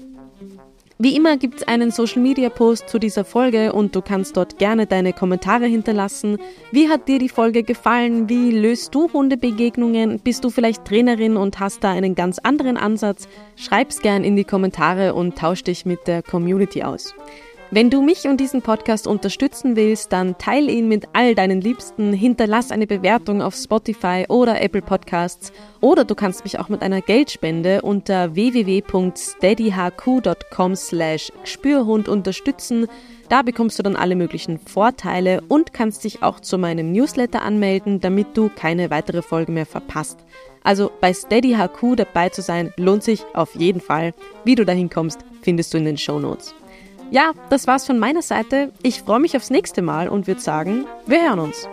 Wie immer gibt es einen Social Media Post zu dieser Folge und du kannst dort gerne deine Kommentare hinterlassen. Wie hat dir die Folge gefallen? Wie löst du Hundebegegnungen? Bist du vielleicht Trainerin und hast da einen ganz anderen Ansatz? Schreib's gern in die Kommentare und tausch dich mit der Community aus. Wenn du mich und diesen Podcast unterstützen willst, dann teile ihn mit all deinen Liebsten, hinterlass eine Bewertung auf Spotify oder Apple Podcasts oder du kannst mich auch mit einer Geldspende unter www.steadyhq.com slash Spürhund unterstützen. Da bekommst du dann alle möglichen Vorteile und kannst dich auch zu meinem Newsletter anmelden, damit du keine weitere Folge mehr verpasst. Also bei SteadyHQ dabei zu sein, lohnt sich auf jeden Fall. Wie du dahin kommst, findest du in den Show Notes. Ja, das war's von meiner Seite. Ich freue mich aufs nächste Mal und würde sagen, wir hören uns.